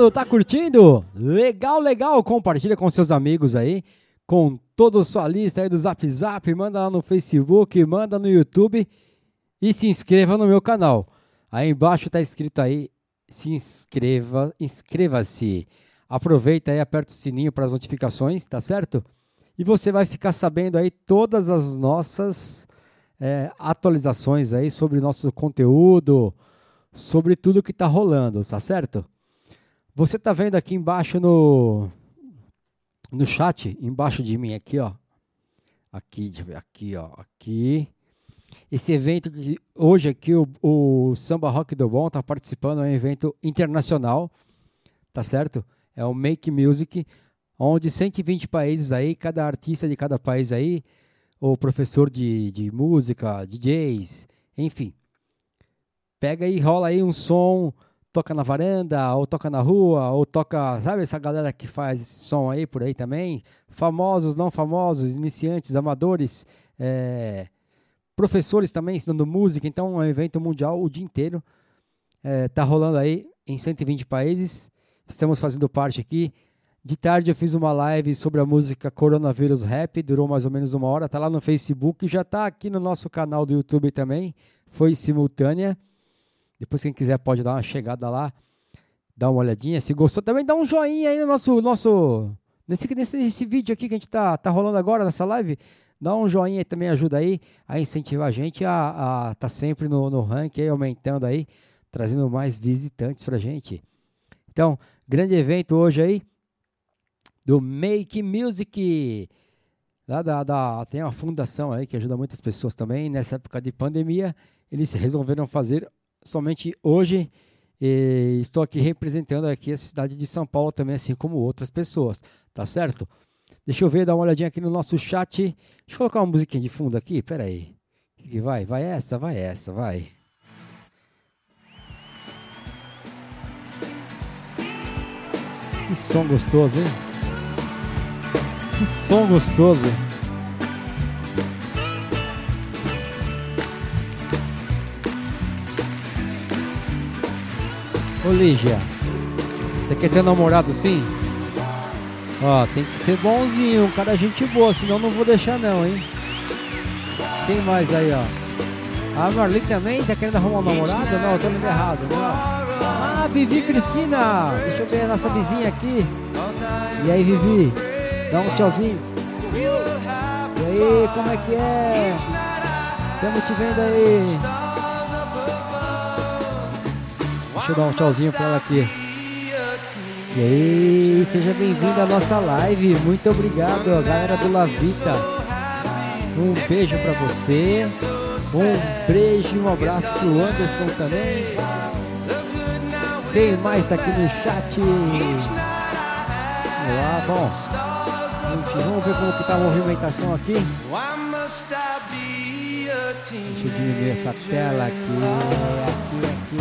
gostando? Tá curtindo? Legal, legal. Compartilha com seus amigos aí, com toda a sua lista aí do Zap Zap, manda lá no Facebook, manda no YouTube e se inscreva no meu canal. Aí embaixo tá escrito aí, se inscreva, inscreva-se. Aproveita aí, aperta o sininho para as notificações, tá certo? E você vai ficar sabendo aí todas as nossas é, atualizações aí sobre nosso conteúdo, sobre tudo que tá rolando, tá certo? Você tá vendo aqui embaixo no no chat, embaixo de mim aqui, ó. Aqui, aqui, ó, aqui. Esse evento de hoje aqui o, o Samba Rock do Bom tá participando, é um evento internacional, tá certo? É o Make Music, onde 120 países aí, cada artista de cada país aí, o professor de, de música, DJs, enfim. Pega aí, rola aí um som, toca na varanda, ou toca na rua, ou toca, sabe essa galera que faz esse som aí por aí também? Famosos, não famosos, iniciantes, amadores, é, professores também ensinando música, então é um evento mundial o dia inteiro. É, tá rolando aí em 120 países. Estamos fazendo parte aqui. De tarde eu fiz uma live sobre a música Coronavírus Rap, durou mais ou menos uma hora, tá lá no Facebook, já tá aqui no nosso canal do YouTube também, foi simultânea. Depois quem quiser pode dar uma chegada lá, dar uma olhadinha. Se gostou também dá um joinha aí no nosso nosso nesse nesse, nesse vídeo aqui que a gente tá tá rolando agora nessa live. Dá um joinha aí também ajuda aí a incentivar a gente a, a tá sempre no, no ranking aí, aumentando aí, trazendo mais visitantes pra gente. Então, grande evento hoje aí do Make Music. Lá da, da, tem uma fundação aí que ajuda muitas pessoas também. Nessa época de pandemia, eles resolveram fazer somente hoje. E estou aqui representando aqui a cidade de São Paulo também, assim como outras pessoas, tá certo? Deixa eu ver, dar uma olhadinha aqui no nosso chat. Deixa eu colocar uma musiquinha de fundo aqui, pera aí. Que vai, vai essa, vai essa, vai. Que som gostoso, hein? Que som gostoso. Ô Lígia, você quer ter namorado sim? Ó, tem que ser bonzinho, um cara gente boa, senão não vou deixar não, hein? Quem mais aí, ó? A Marli também tá querendo arrumar um namorado? Não, eu tô lendo errado, né? Ah, Vivi Cristina! Deixa eu ver a nossa vizinha aqui. E aí, Vivi? Dá um tchauzinho. E aí, como é que é? Estamos te vendo aí. Deixa eu dar um tchauzinho pra ela aqui. E aí, seja bem-vindo à nossa live. Muito obrigado, galera do Lavita. Um beijo pra você. Um beijo e um abraço pro Anderson também. Quem mais tá aqui no chat? Olá, bom. Vamos ver como que tá a movimentação aqui. Deixa eu diminuir essa tela aqui. Aqui, aqui,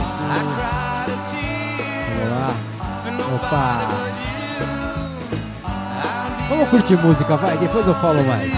aqui. Vamos lá. Opa! Vamos curtir música, vai, depois eu falo mais.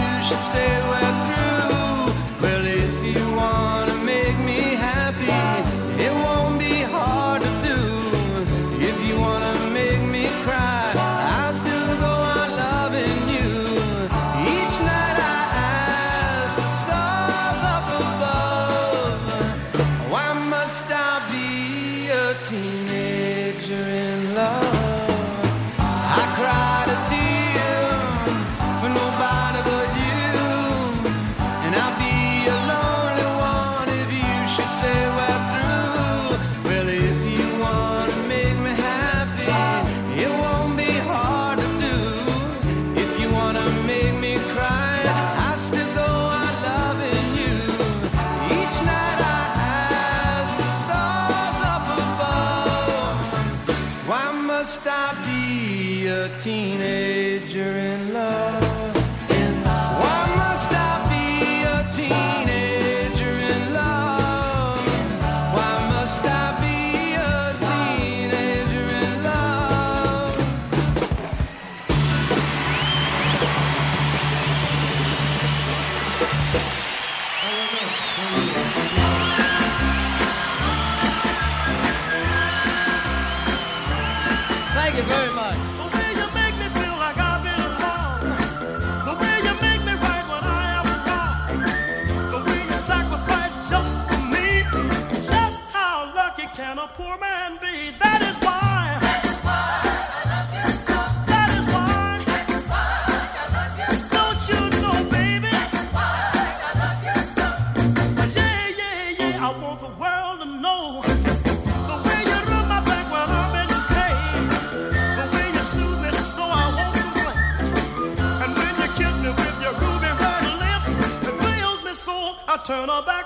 my back.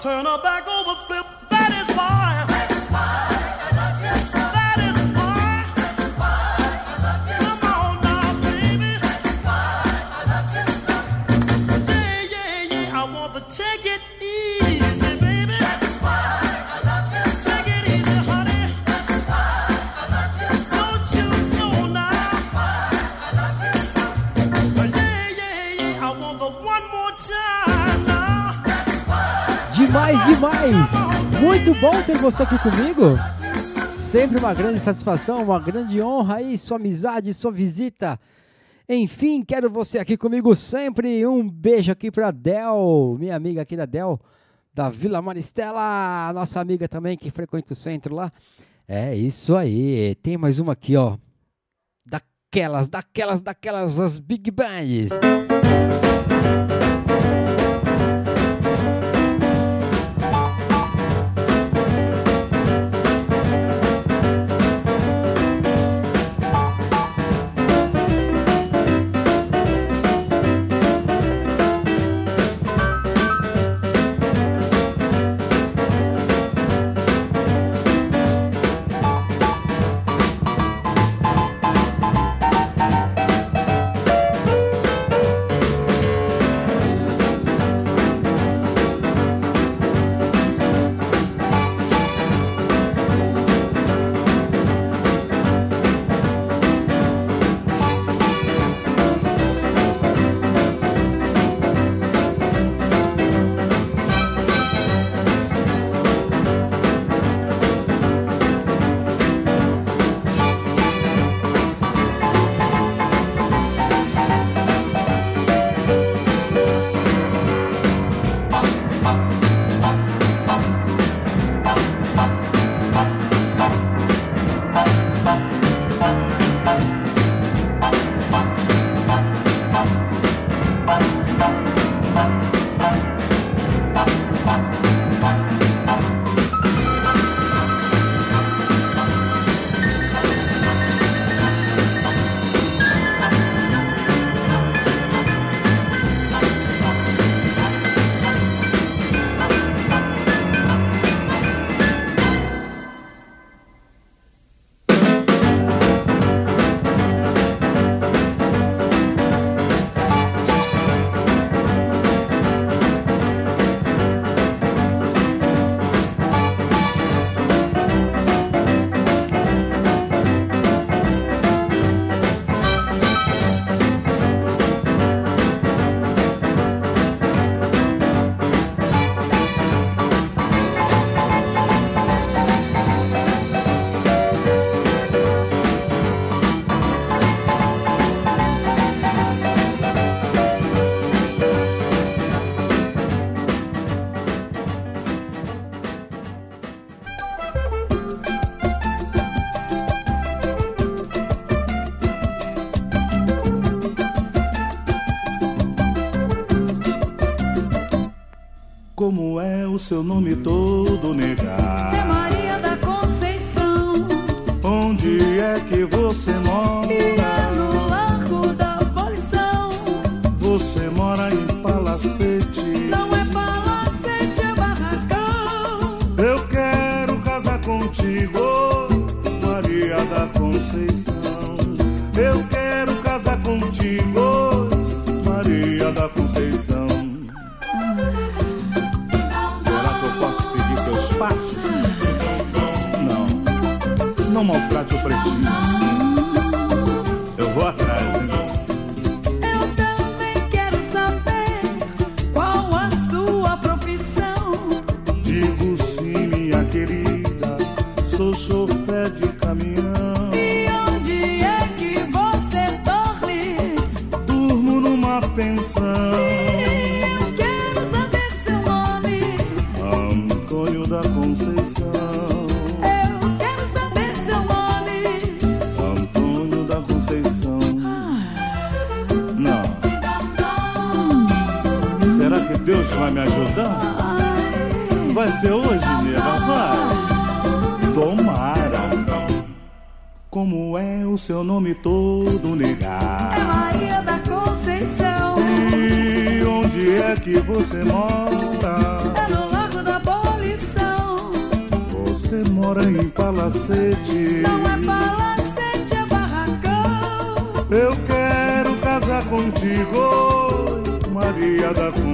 turn our back on Muito bom ter você aqui comigo. Sempre uma grande satisfação, uma grande honra aí, sua amizade, sua visita. Enfim, quero você aqui comigo sempre. Um beijo aqui pra Del, minha amiga aqui da Del, da Vila Maristela, nossa amiga também que frequenta o centro lá. É isso aí. Tem mais uma aqui, ó. Daquelas, daquelas, daquelas, as Big Bands. É o seu nome todo negar? É Maria da Conceição. Onde é que você mora? Não, maltrate o pretinho nome todo negar? É Maria da Conceição. E onde é que você mora? É no Largo da Abolição. Você mora em Palacete. Não é palacete, é barracão. Eu quero casar contigo, Maria da Conceição.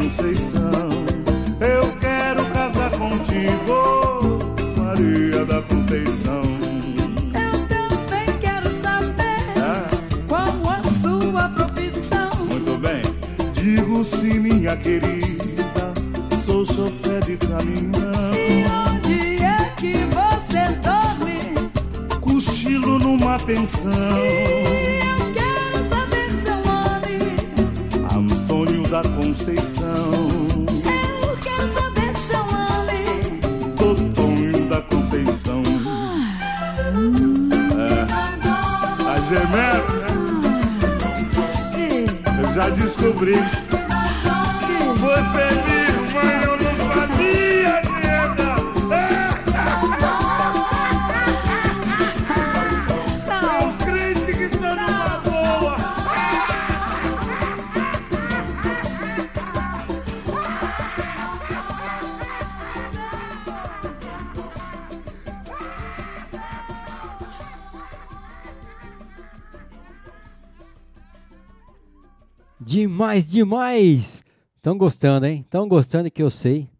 Demais, demais! Tão gostando, hein? Tão gostando que eu sei.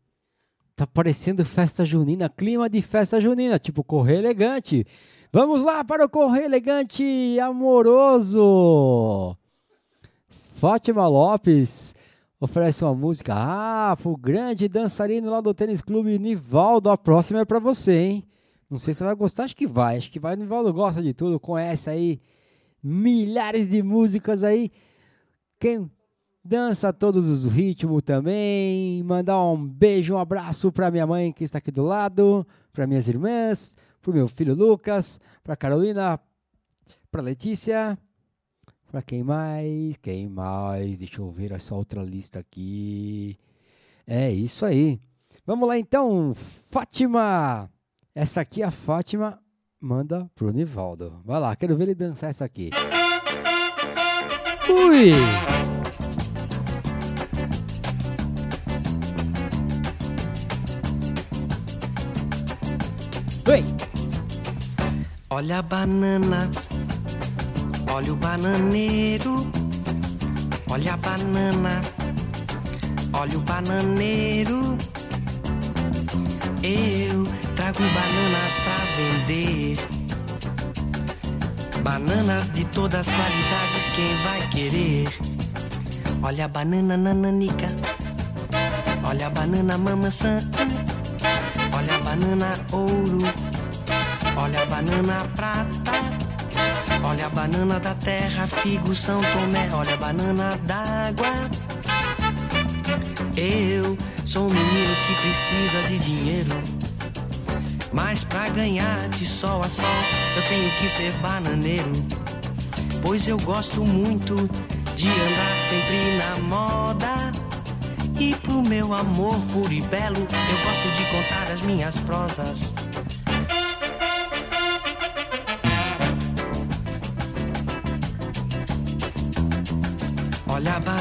Tá parecendo festa junina, clima de festa junina, tipo correr elegante. Vamos lá para o correr elegante amoroso. Fátima Lopes oferece uma música. Ah, pro grande dançarino lá do Tênis Clube Nivaldo. A próxima é para você, hein? Não sei se você vai gostar, acho que vai. Acho que vai. Nivaldo gosta de tudo, conhece aí milhares de músicas aí. Quem dança todos os ritmos também. Mandar um beijo, um abraço para minha mãe que está aqui do lado, para minhas irmãs, para meu filho Lucas, para Carolina, Pra Letícia. Pra quem mais? Quem mais? Deixa eu ver essa outra lista aqui. É isso aí. Vamos lá então, Fátima. Essa aqui a Fátima manda pro Nivaldo. Vai lá, quero ver ele dançar essa aqui. Ui! Olha a banana, olha o bananeiro, olha a banana, olha o bananeiro. Eu trago bananas pra vender. Bananas de todas as qualidades, quem vai querer? Olha a banana nananica, olha a banana mamaçã, olha a banana ouro, olha a banana prata, olha a banana da terra, figo São Tomé, olha a banana d'água. Eu sou um menino que precisa de dinheiro. Mas pra ganhar de sol a sol, eu tenho que ser bananeiro. Pois eu gosto muito de andar sempre na moda. E pro meu amor puro e belo, eu gosto de contar as minhas prosas.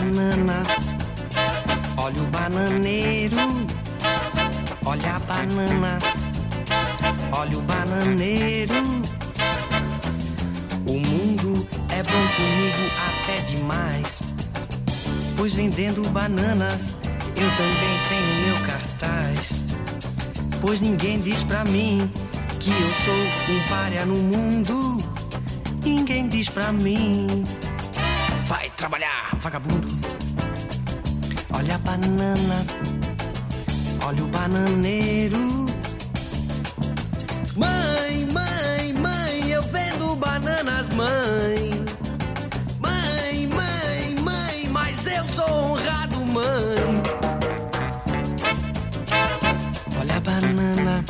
Banana, olha o bananeiro, olha a banana, olha o bananeiro. O mundo é bom comigo até demais, pois vendendo bananas eu também tenho meu cartaz. Pois ninguém diz pra mim que eu sou um párea no mundo. Ninguém diz pra mim. Vagabundo. Olha a banana, olha o bananeiro. Mãe, mãe, mãe, eu vendo bananas, mãe. Mãe, mãe, mãe, mas eu sou honrado, mãe. Olha a banana,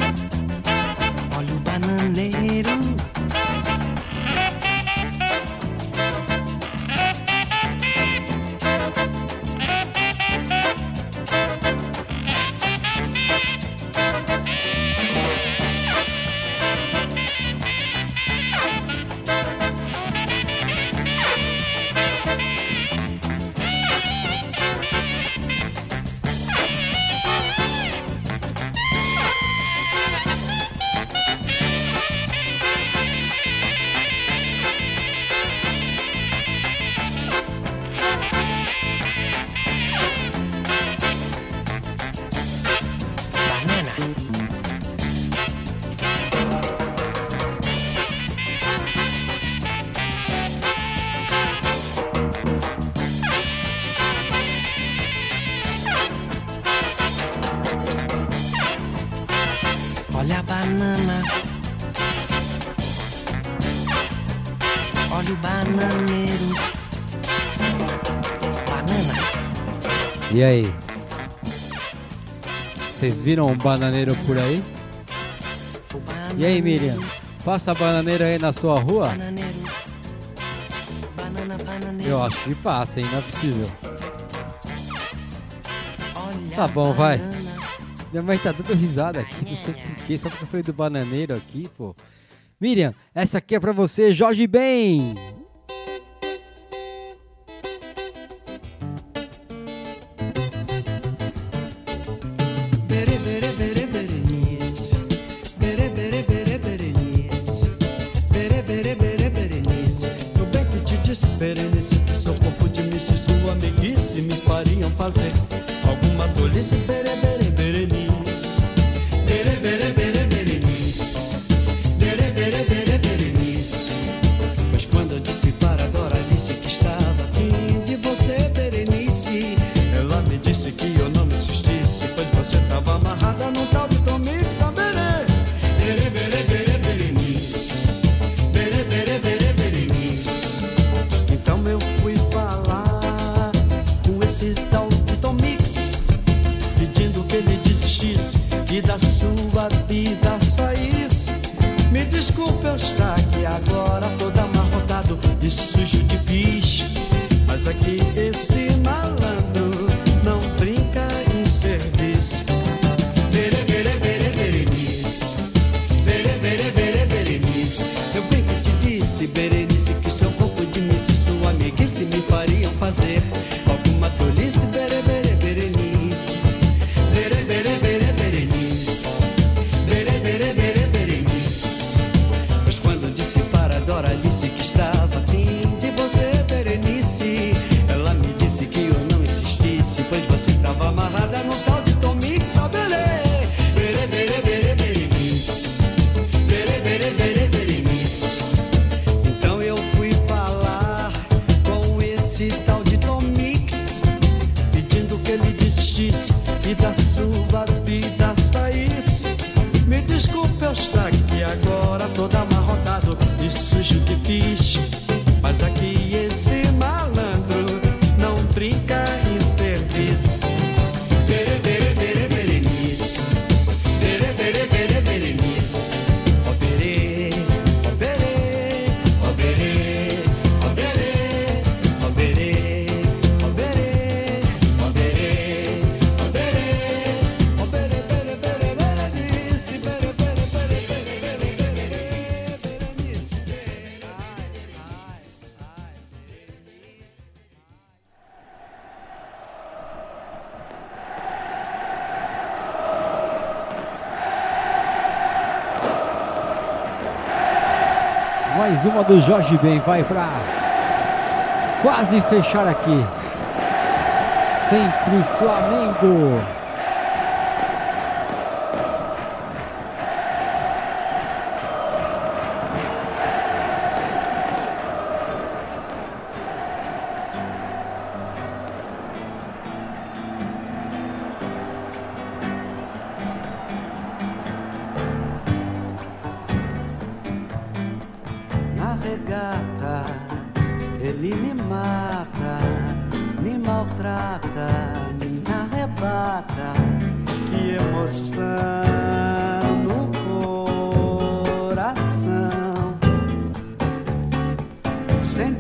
E aí? Vocês viram um bananeiro por aí? E aí, Miriam? Passa bananeiro aí na sua rua? Bananeiro. Eu acho que passa, hein? Não é possível. Tá bom, a vai. Minha mãe tá dando risada aqui, não sei porquê, só porque eu falei do bananeiro aqui, pô. Miriam, essa aqui é pra você, Jorge Ben. Do Jorge Ben vai pra quase fechar aqui. Sempre Flamengo.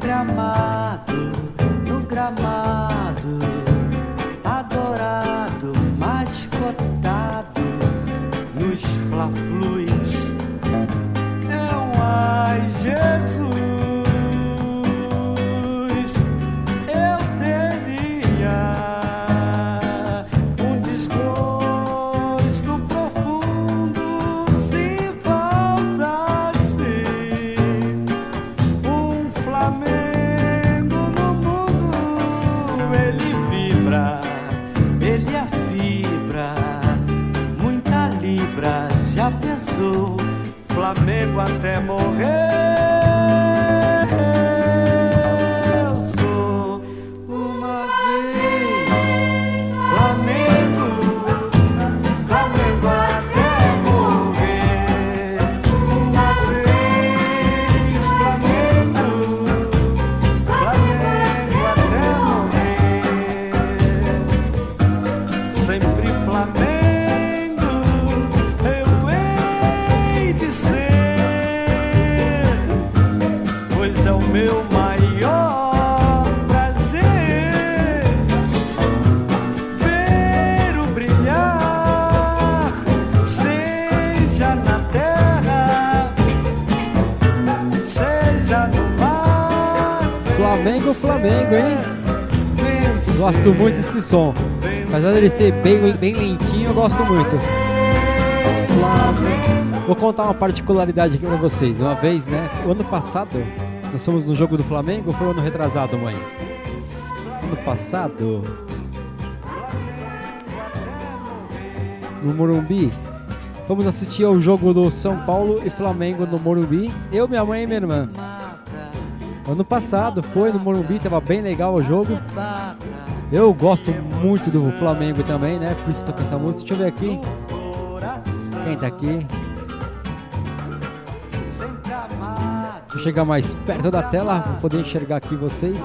gramado, no gramado. Flamengo, hein? Gosto muito desse som. Apesar dele ser bem, bem lentinho, eu gosto muito. Vou contar uma particularidade aqui pra vocês. Uma vez, né? O ano passado, nós fomos no jogo do Flamengo ou foi o ano retrasado, mãe? Ano passado. No Morumbi. Fomos assistir ao jogo do São Paulo e Flamengo no Morumbi. Eu, minha mãe e minha irmã. Ano passado foi no Morumbi, tava bem legal o jogo. Eu gosto muito do Flamengo também, né? Por isso tô com essa música. Deixa eu ver aqui. Quem tá aqui? Eu chegar mais perto da tela pra poder enxergar aqui vocês.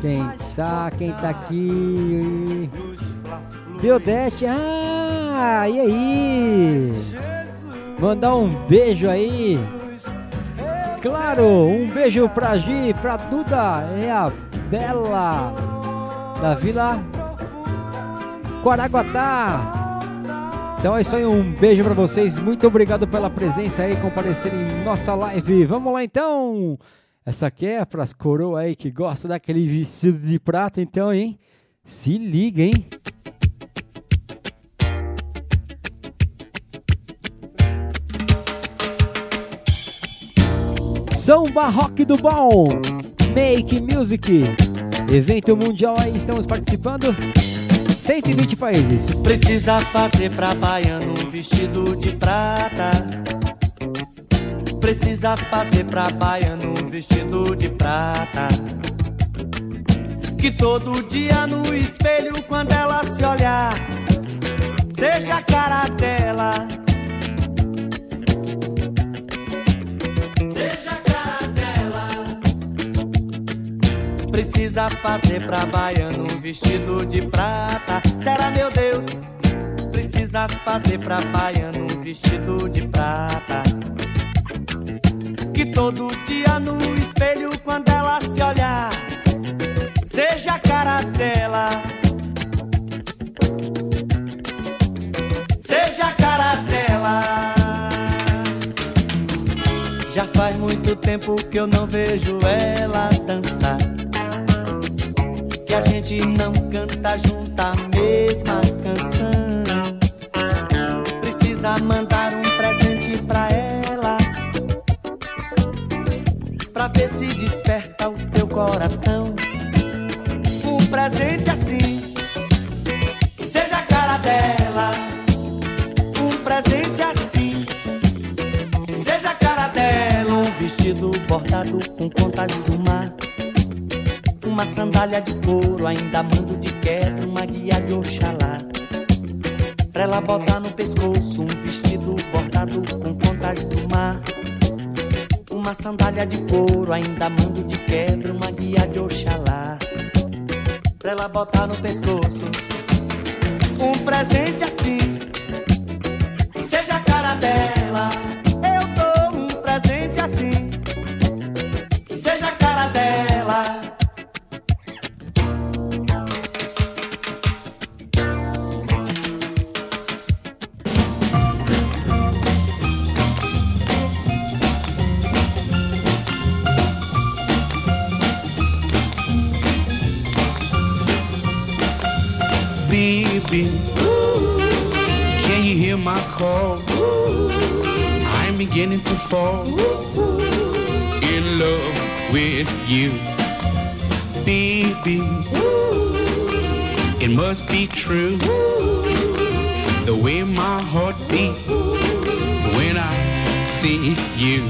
Quem tá? Quem tá aqui? Deodete. Ah, e aí? Mandar um beijo aí claro, um beijo pra Gi, pra Duda, é a Bela da Vila Quaraguatá. Então é isso aí, um beijo pra vocês. Muito obrigado pela presença aí, comparecer em nossa live. Vamos lá então. Essa aqui é pras coroas aí que gostam daquele vestido de prata, então, hein? Se liga, hein? Samba Rock do Bom, Make Music, evento mundial aí, estamos participando, 120 países. Precisa fazer pra baiano um vestido de prata. Precisa fazer pra baiano um vestido de prata. Que todo dia no espelho, quando ela se olhar, seja a cara dela. Precisa fazer pra baiano um vestido de prata. Será, meu Deus? Precisa fazer pra baiano um vestido de prata. Que todo dia no espelho, quando ela se olhar, seja a cara dela. Seja a cara dela. Já faz muito tempo que eu não vejo ela dançar. Que a gente não canta junto a mesma canção. Precisa mandar um presente pra ela. Pra ver se desperta o seu coração. Sandália de couro, ainda mando de quebra, uma guia de Oxalá. Pra ela botar no pescoço um vestido bordado com contas do mar. Uma sandália de couro, ainda mando de quebra, uma guia de Oxalá. Pra ela botar no pescoço um presente assim. Seja a cara dela, you. Baby, it must be true. The way my heart beats when I see you.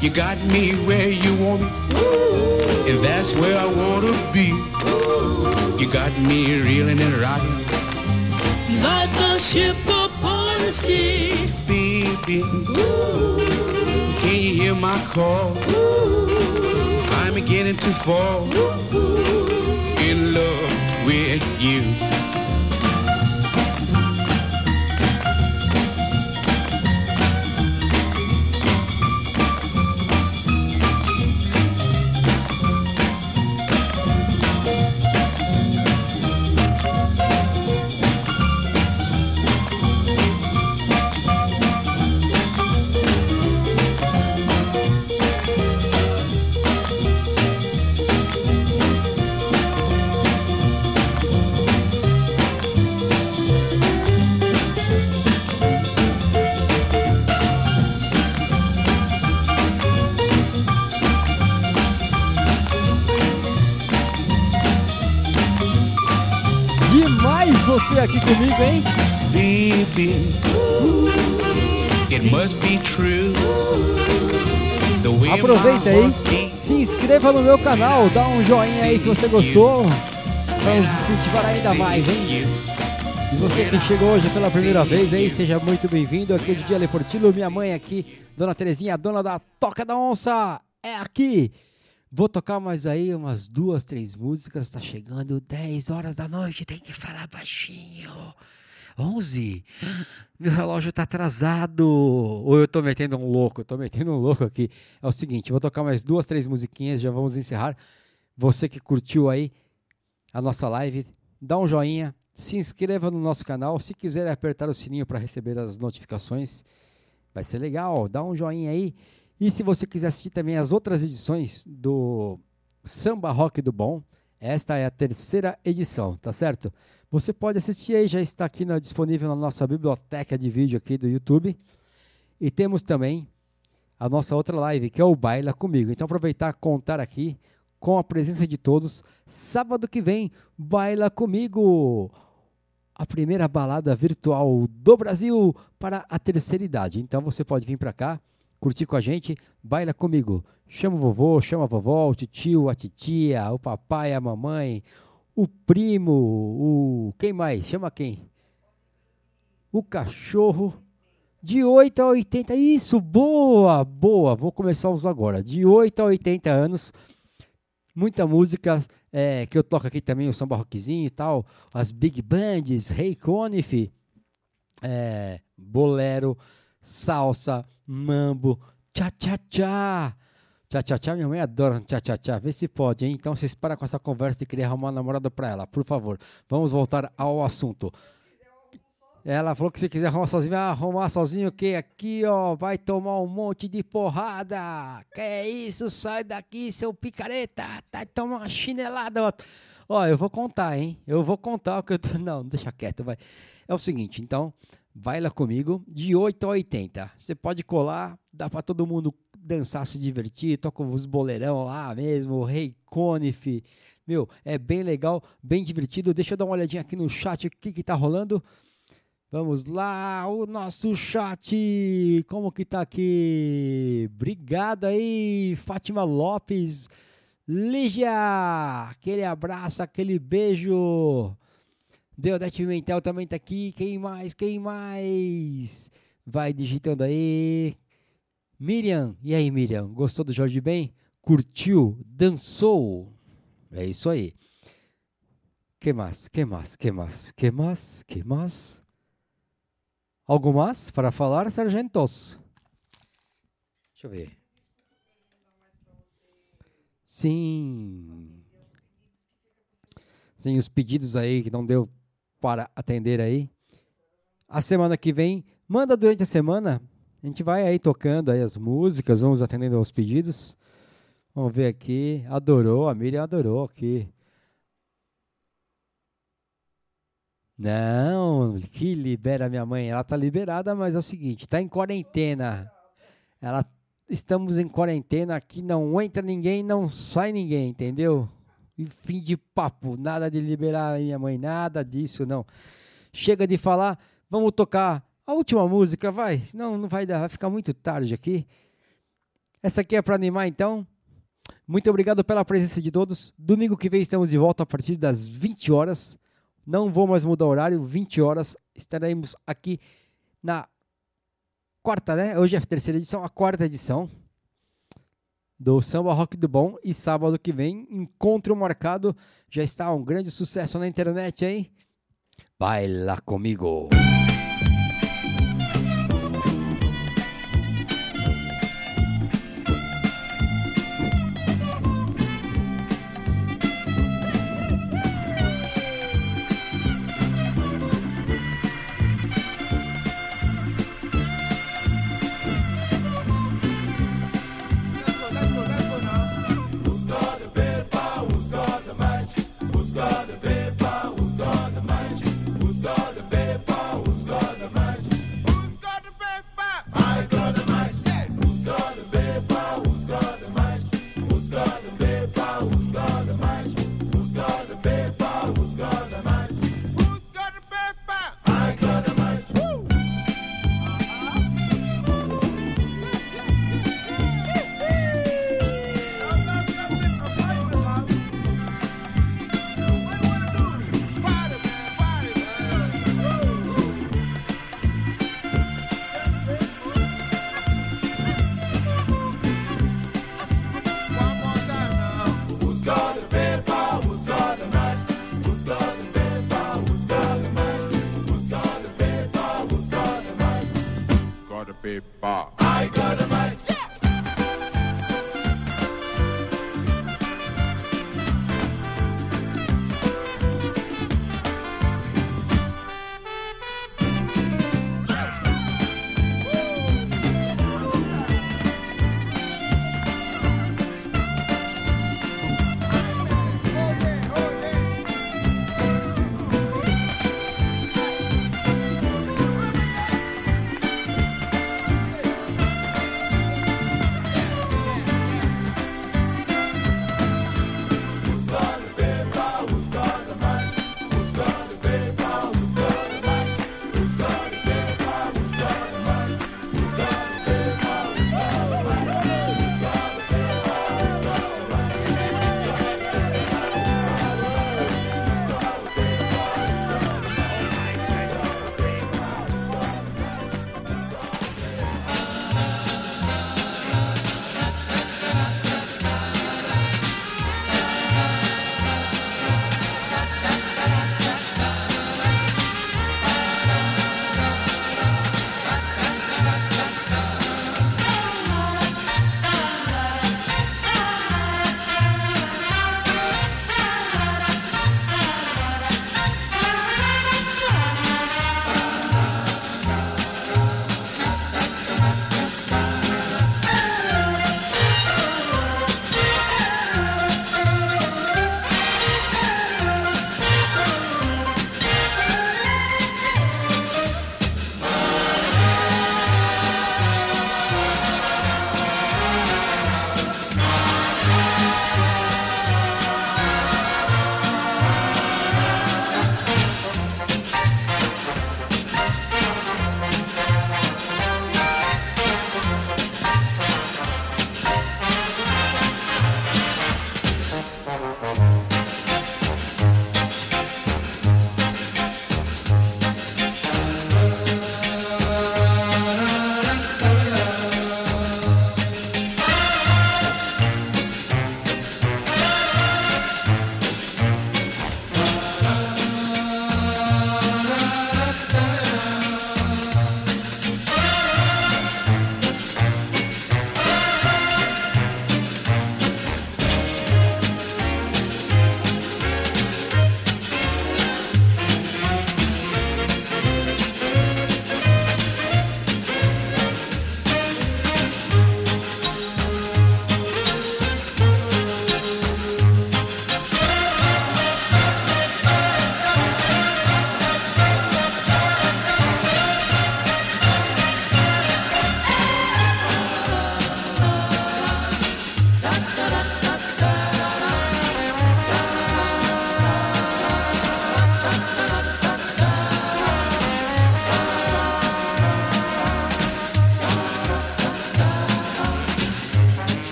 You got me where you want me, and that's where I wanna be. You got me reeling and rocking Like a ship upon the sea. baby. Can you hear my call? I'm beginning to fall in love with you. Inscreva no meu canal, dá um joinha aí se você gostou, pra nos incentivar ainda mais, hein? E você que chegou hoje pela primeira vez aí, seja muito bem-vindo. Aqui é o DJ Ale Portillo, minha mãe aqui, Dona Terezinha, dona da Toca da Onça, é aqui. Vou tocar mais aí umas duas, três músicas, tá chegando 10 horas da noite, tem que falar baixinho. 11. Meu relógio tá atrasado. Ou eu tô metendo um louco? Eu tô metendo um louco aqui. É o seguinte, vou tocar mais duas, três musiquinhas, já vamos encerrar. Você que curtiu aí a nossa live, dá um joinha, se inscreva no nosso canal. Se quiser apertar o sininho para receber as notificações, vai ser legal. Dá um joinha aí. E se você quiser assistir também as outras edições do Samba Rock do Bom, esta é a terceira edição, tá certo? Você pode assistir aí, já está aqui na- disponível na nossa biblioteca de vídeo aqui do YouTube. E temos também a nossa outra live, que é o Baila Comigo. Então aproveitar contar aqui com a presença de todos. Sábado que vem, Baila Comigo! A primeira balada virtual do Brasil para a terceira idade. Então você pode vir para cá, curtir com a gente, baila comigo. Chama o vovô, chama a vovó, o tio, a titia, o papai, a mamãe, o primo, o. Quem mais? Chama quem? O cachorro. De 8 a 80. Isso, boa, boa. Vou começar a usar agora. De 8 a 80 anos. Muita música é, que eu toco aqui também, o samba rockzinho e tal. As big bands, Rei Conif, é, bolero, salsa, mambo, tchá-tchá-tchá. Tchá-tchá-tchá, minha mãe adora tchá-tchá-tchá. Vê se pode, hein? Então vocês param com essa conversa de querer arrumar uma namorada pra ela, por favor. Vamos voltar ao assunto. Ela falou que se quiser arrumar sozinho, vai arrumar sozinho o quê? Aqui, ó, vai tomar um monte de porrada. Que é isso? Sai daqui, seu picareta. Tá tomando uma chinelada. Ó, Ó, eu vou contar, hein? Eu vou contar o que eu tô... Não, deixa quieto, vai. É o seguinte, então, vai lá comigo, de 8 a 80. Você pode colar, dá pra todo mundo dançar, se divertir, toca os boleirão lá mesmo, Rei Conif. Meu, é bem legal, bem divertido. Deixa eu dar uma olhadinha aqui no chat, o que que tá rolando. Vamos lá, o nosso chat, como que tá aqui? Obrigado aí, Fátima Lopes, Lígia, aquele abraço, aquele beijo. Deodete Pimentel também tá aqui, quem mais, quem mais? Vai digitando aí. Miriam, e aí Miriam, gostou do Jorge Ben? Curtiu? Dançou? É isso aí. Que mais? Que mais? Que mais? Que mais? Que mais? Algo mais para falar, sargentos? Deixa eu ver. Sim. Sim, os pedidos aí que não deu para atender aí. A semana que vem, manda durante a semana. A gente vai aí tocando aí as músicas, vamos atendendo aos pedidos. Vamos ver aqui. Adorou, a Miriam adorou aqui. Não, que libera minha mãe. Ela tá liberada, mas é o seguinte, tá em quarentena. Ela estamos em quarentena aqui, não entra ninguém, não sai ninguém, entendeu? E fim de papo, nada de liberar minha mãe, nada disso, não. Chega de falar, vamos tocar a última música, vai. Senão não vai dar, vai ficar muito tarde aqui. Essa aqui é para animar então. Muito obrigado pela presença de todos. Domingo que vem estamos de volta a partir das 20 horas. Não vou mais mudar o horário, 20 horas estaremos aqui na quarta, né? Hoje é a terceira edição, a quarta edição do Samba Rock do Bom. E sábado que vem, encontro marcado. Já está um grande sucesso na internet, hein? Baila comigo.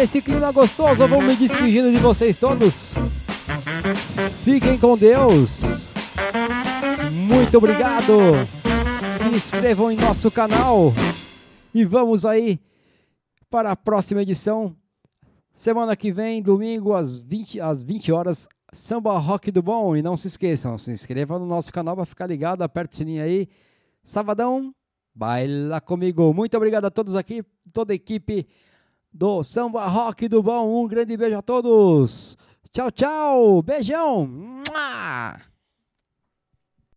Nesse clima gostoso, eu vou me despedindo de vocês todos. Fiquem com Deus. Muito obrigado. Se inscrevam em nosso canal. E vamos aí para a próxima edição. Semana que vem, domingo, às 20, às 20 horas, Samba Rock do Bom. E não se esqueçam, se inscrevam no nosso canal para ficar ligado, aperte o sininho aí. Sabadão, baila comigo. Muito obrigado a todos aqui, toda a equipe do Samba Rock do Bom. Um grande beijo a todos. Tchau, tchau. Beijão. Mua!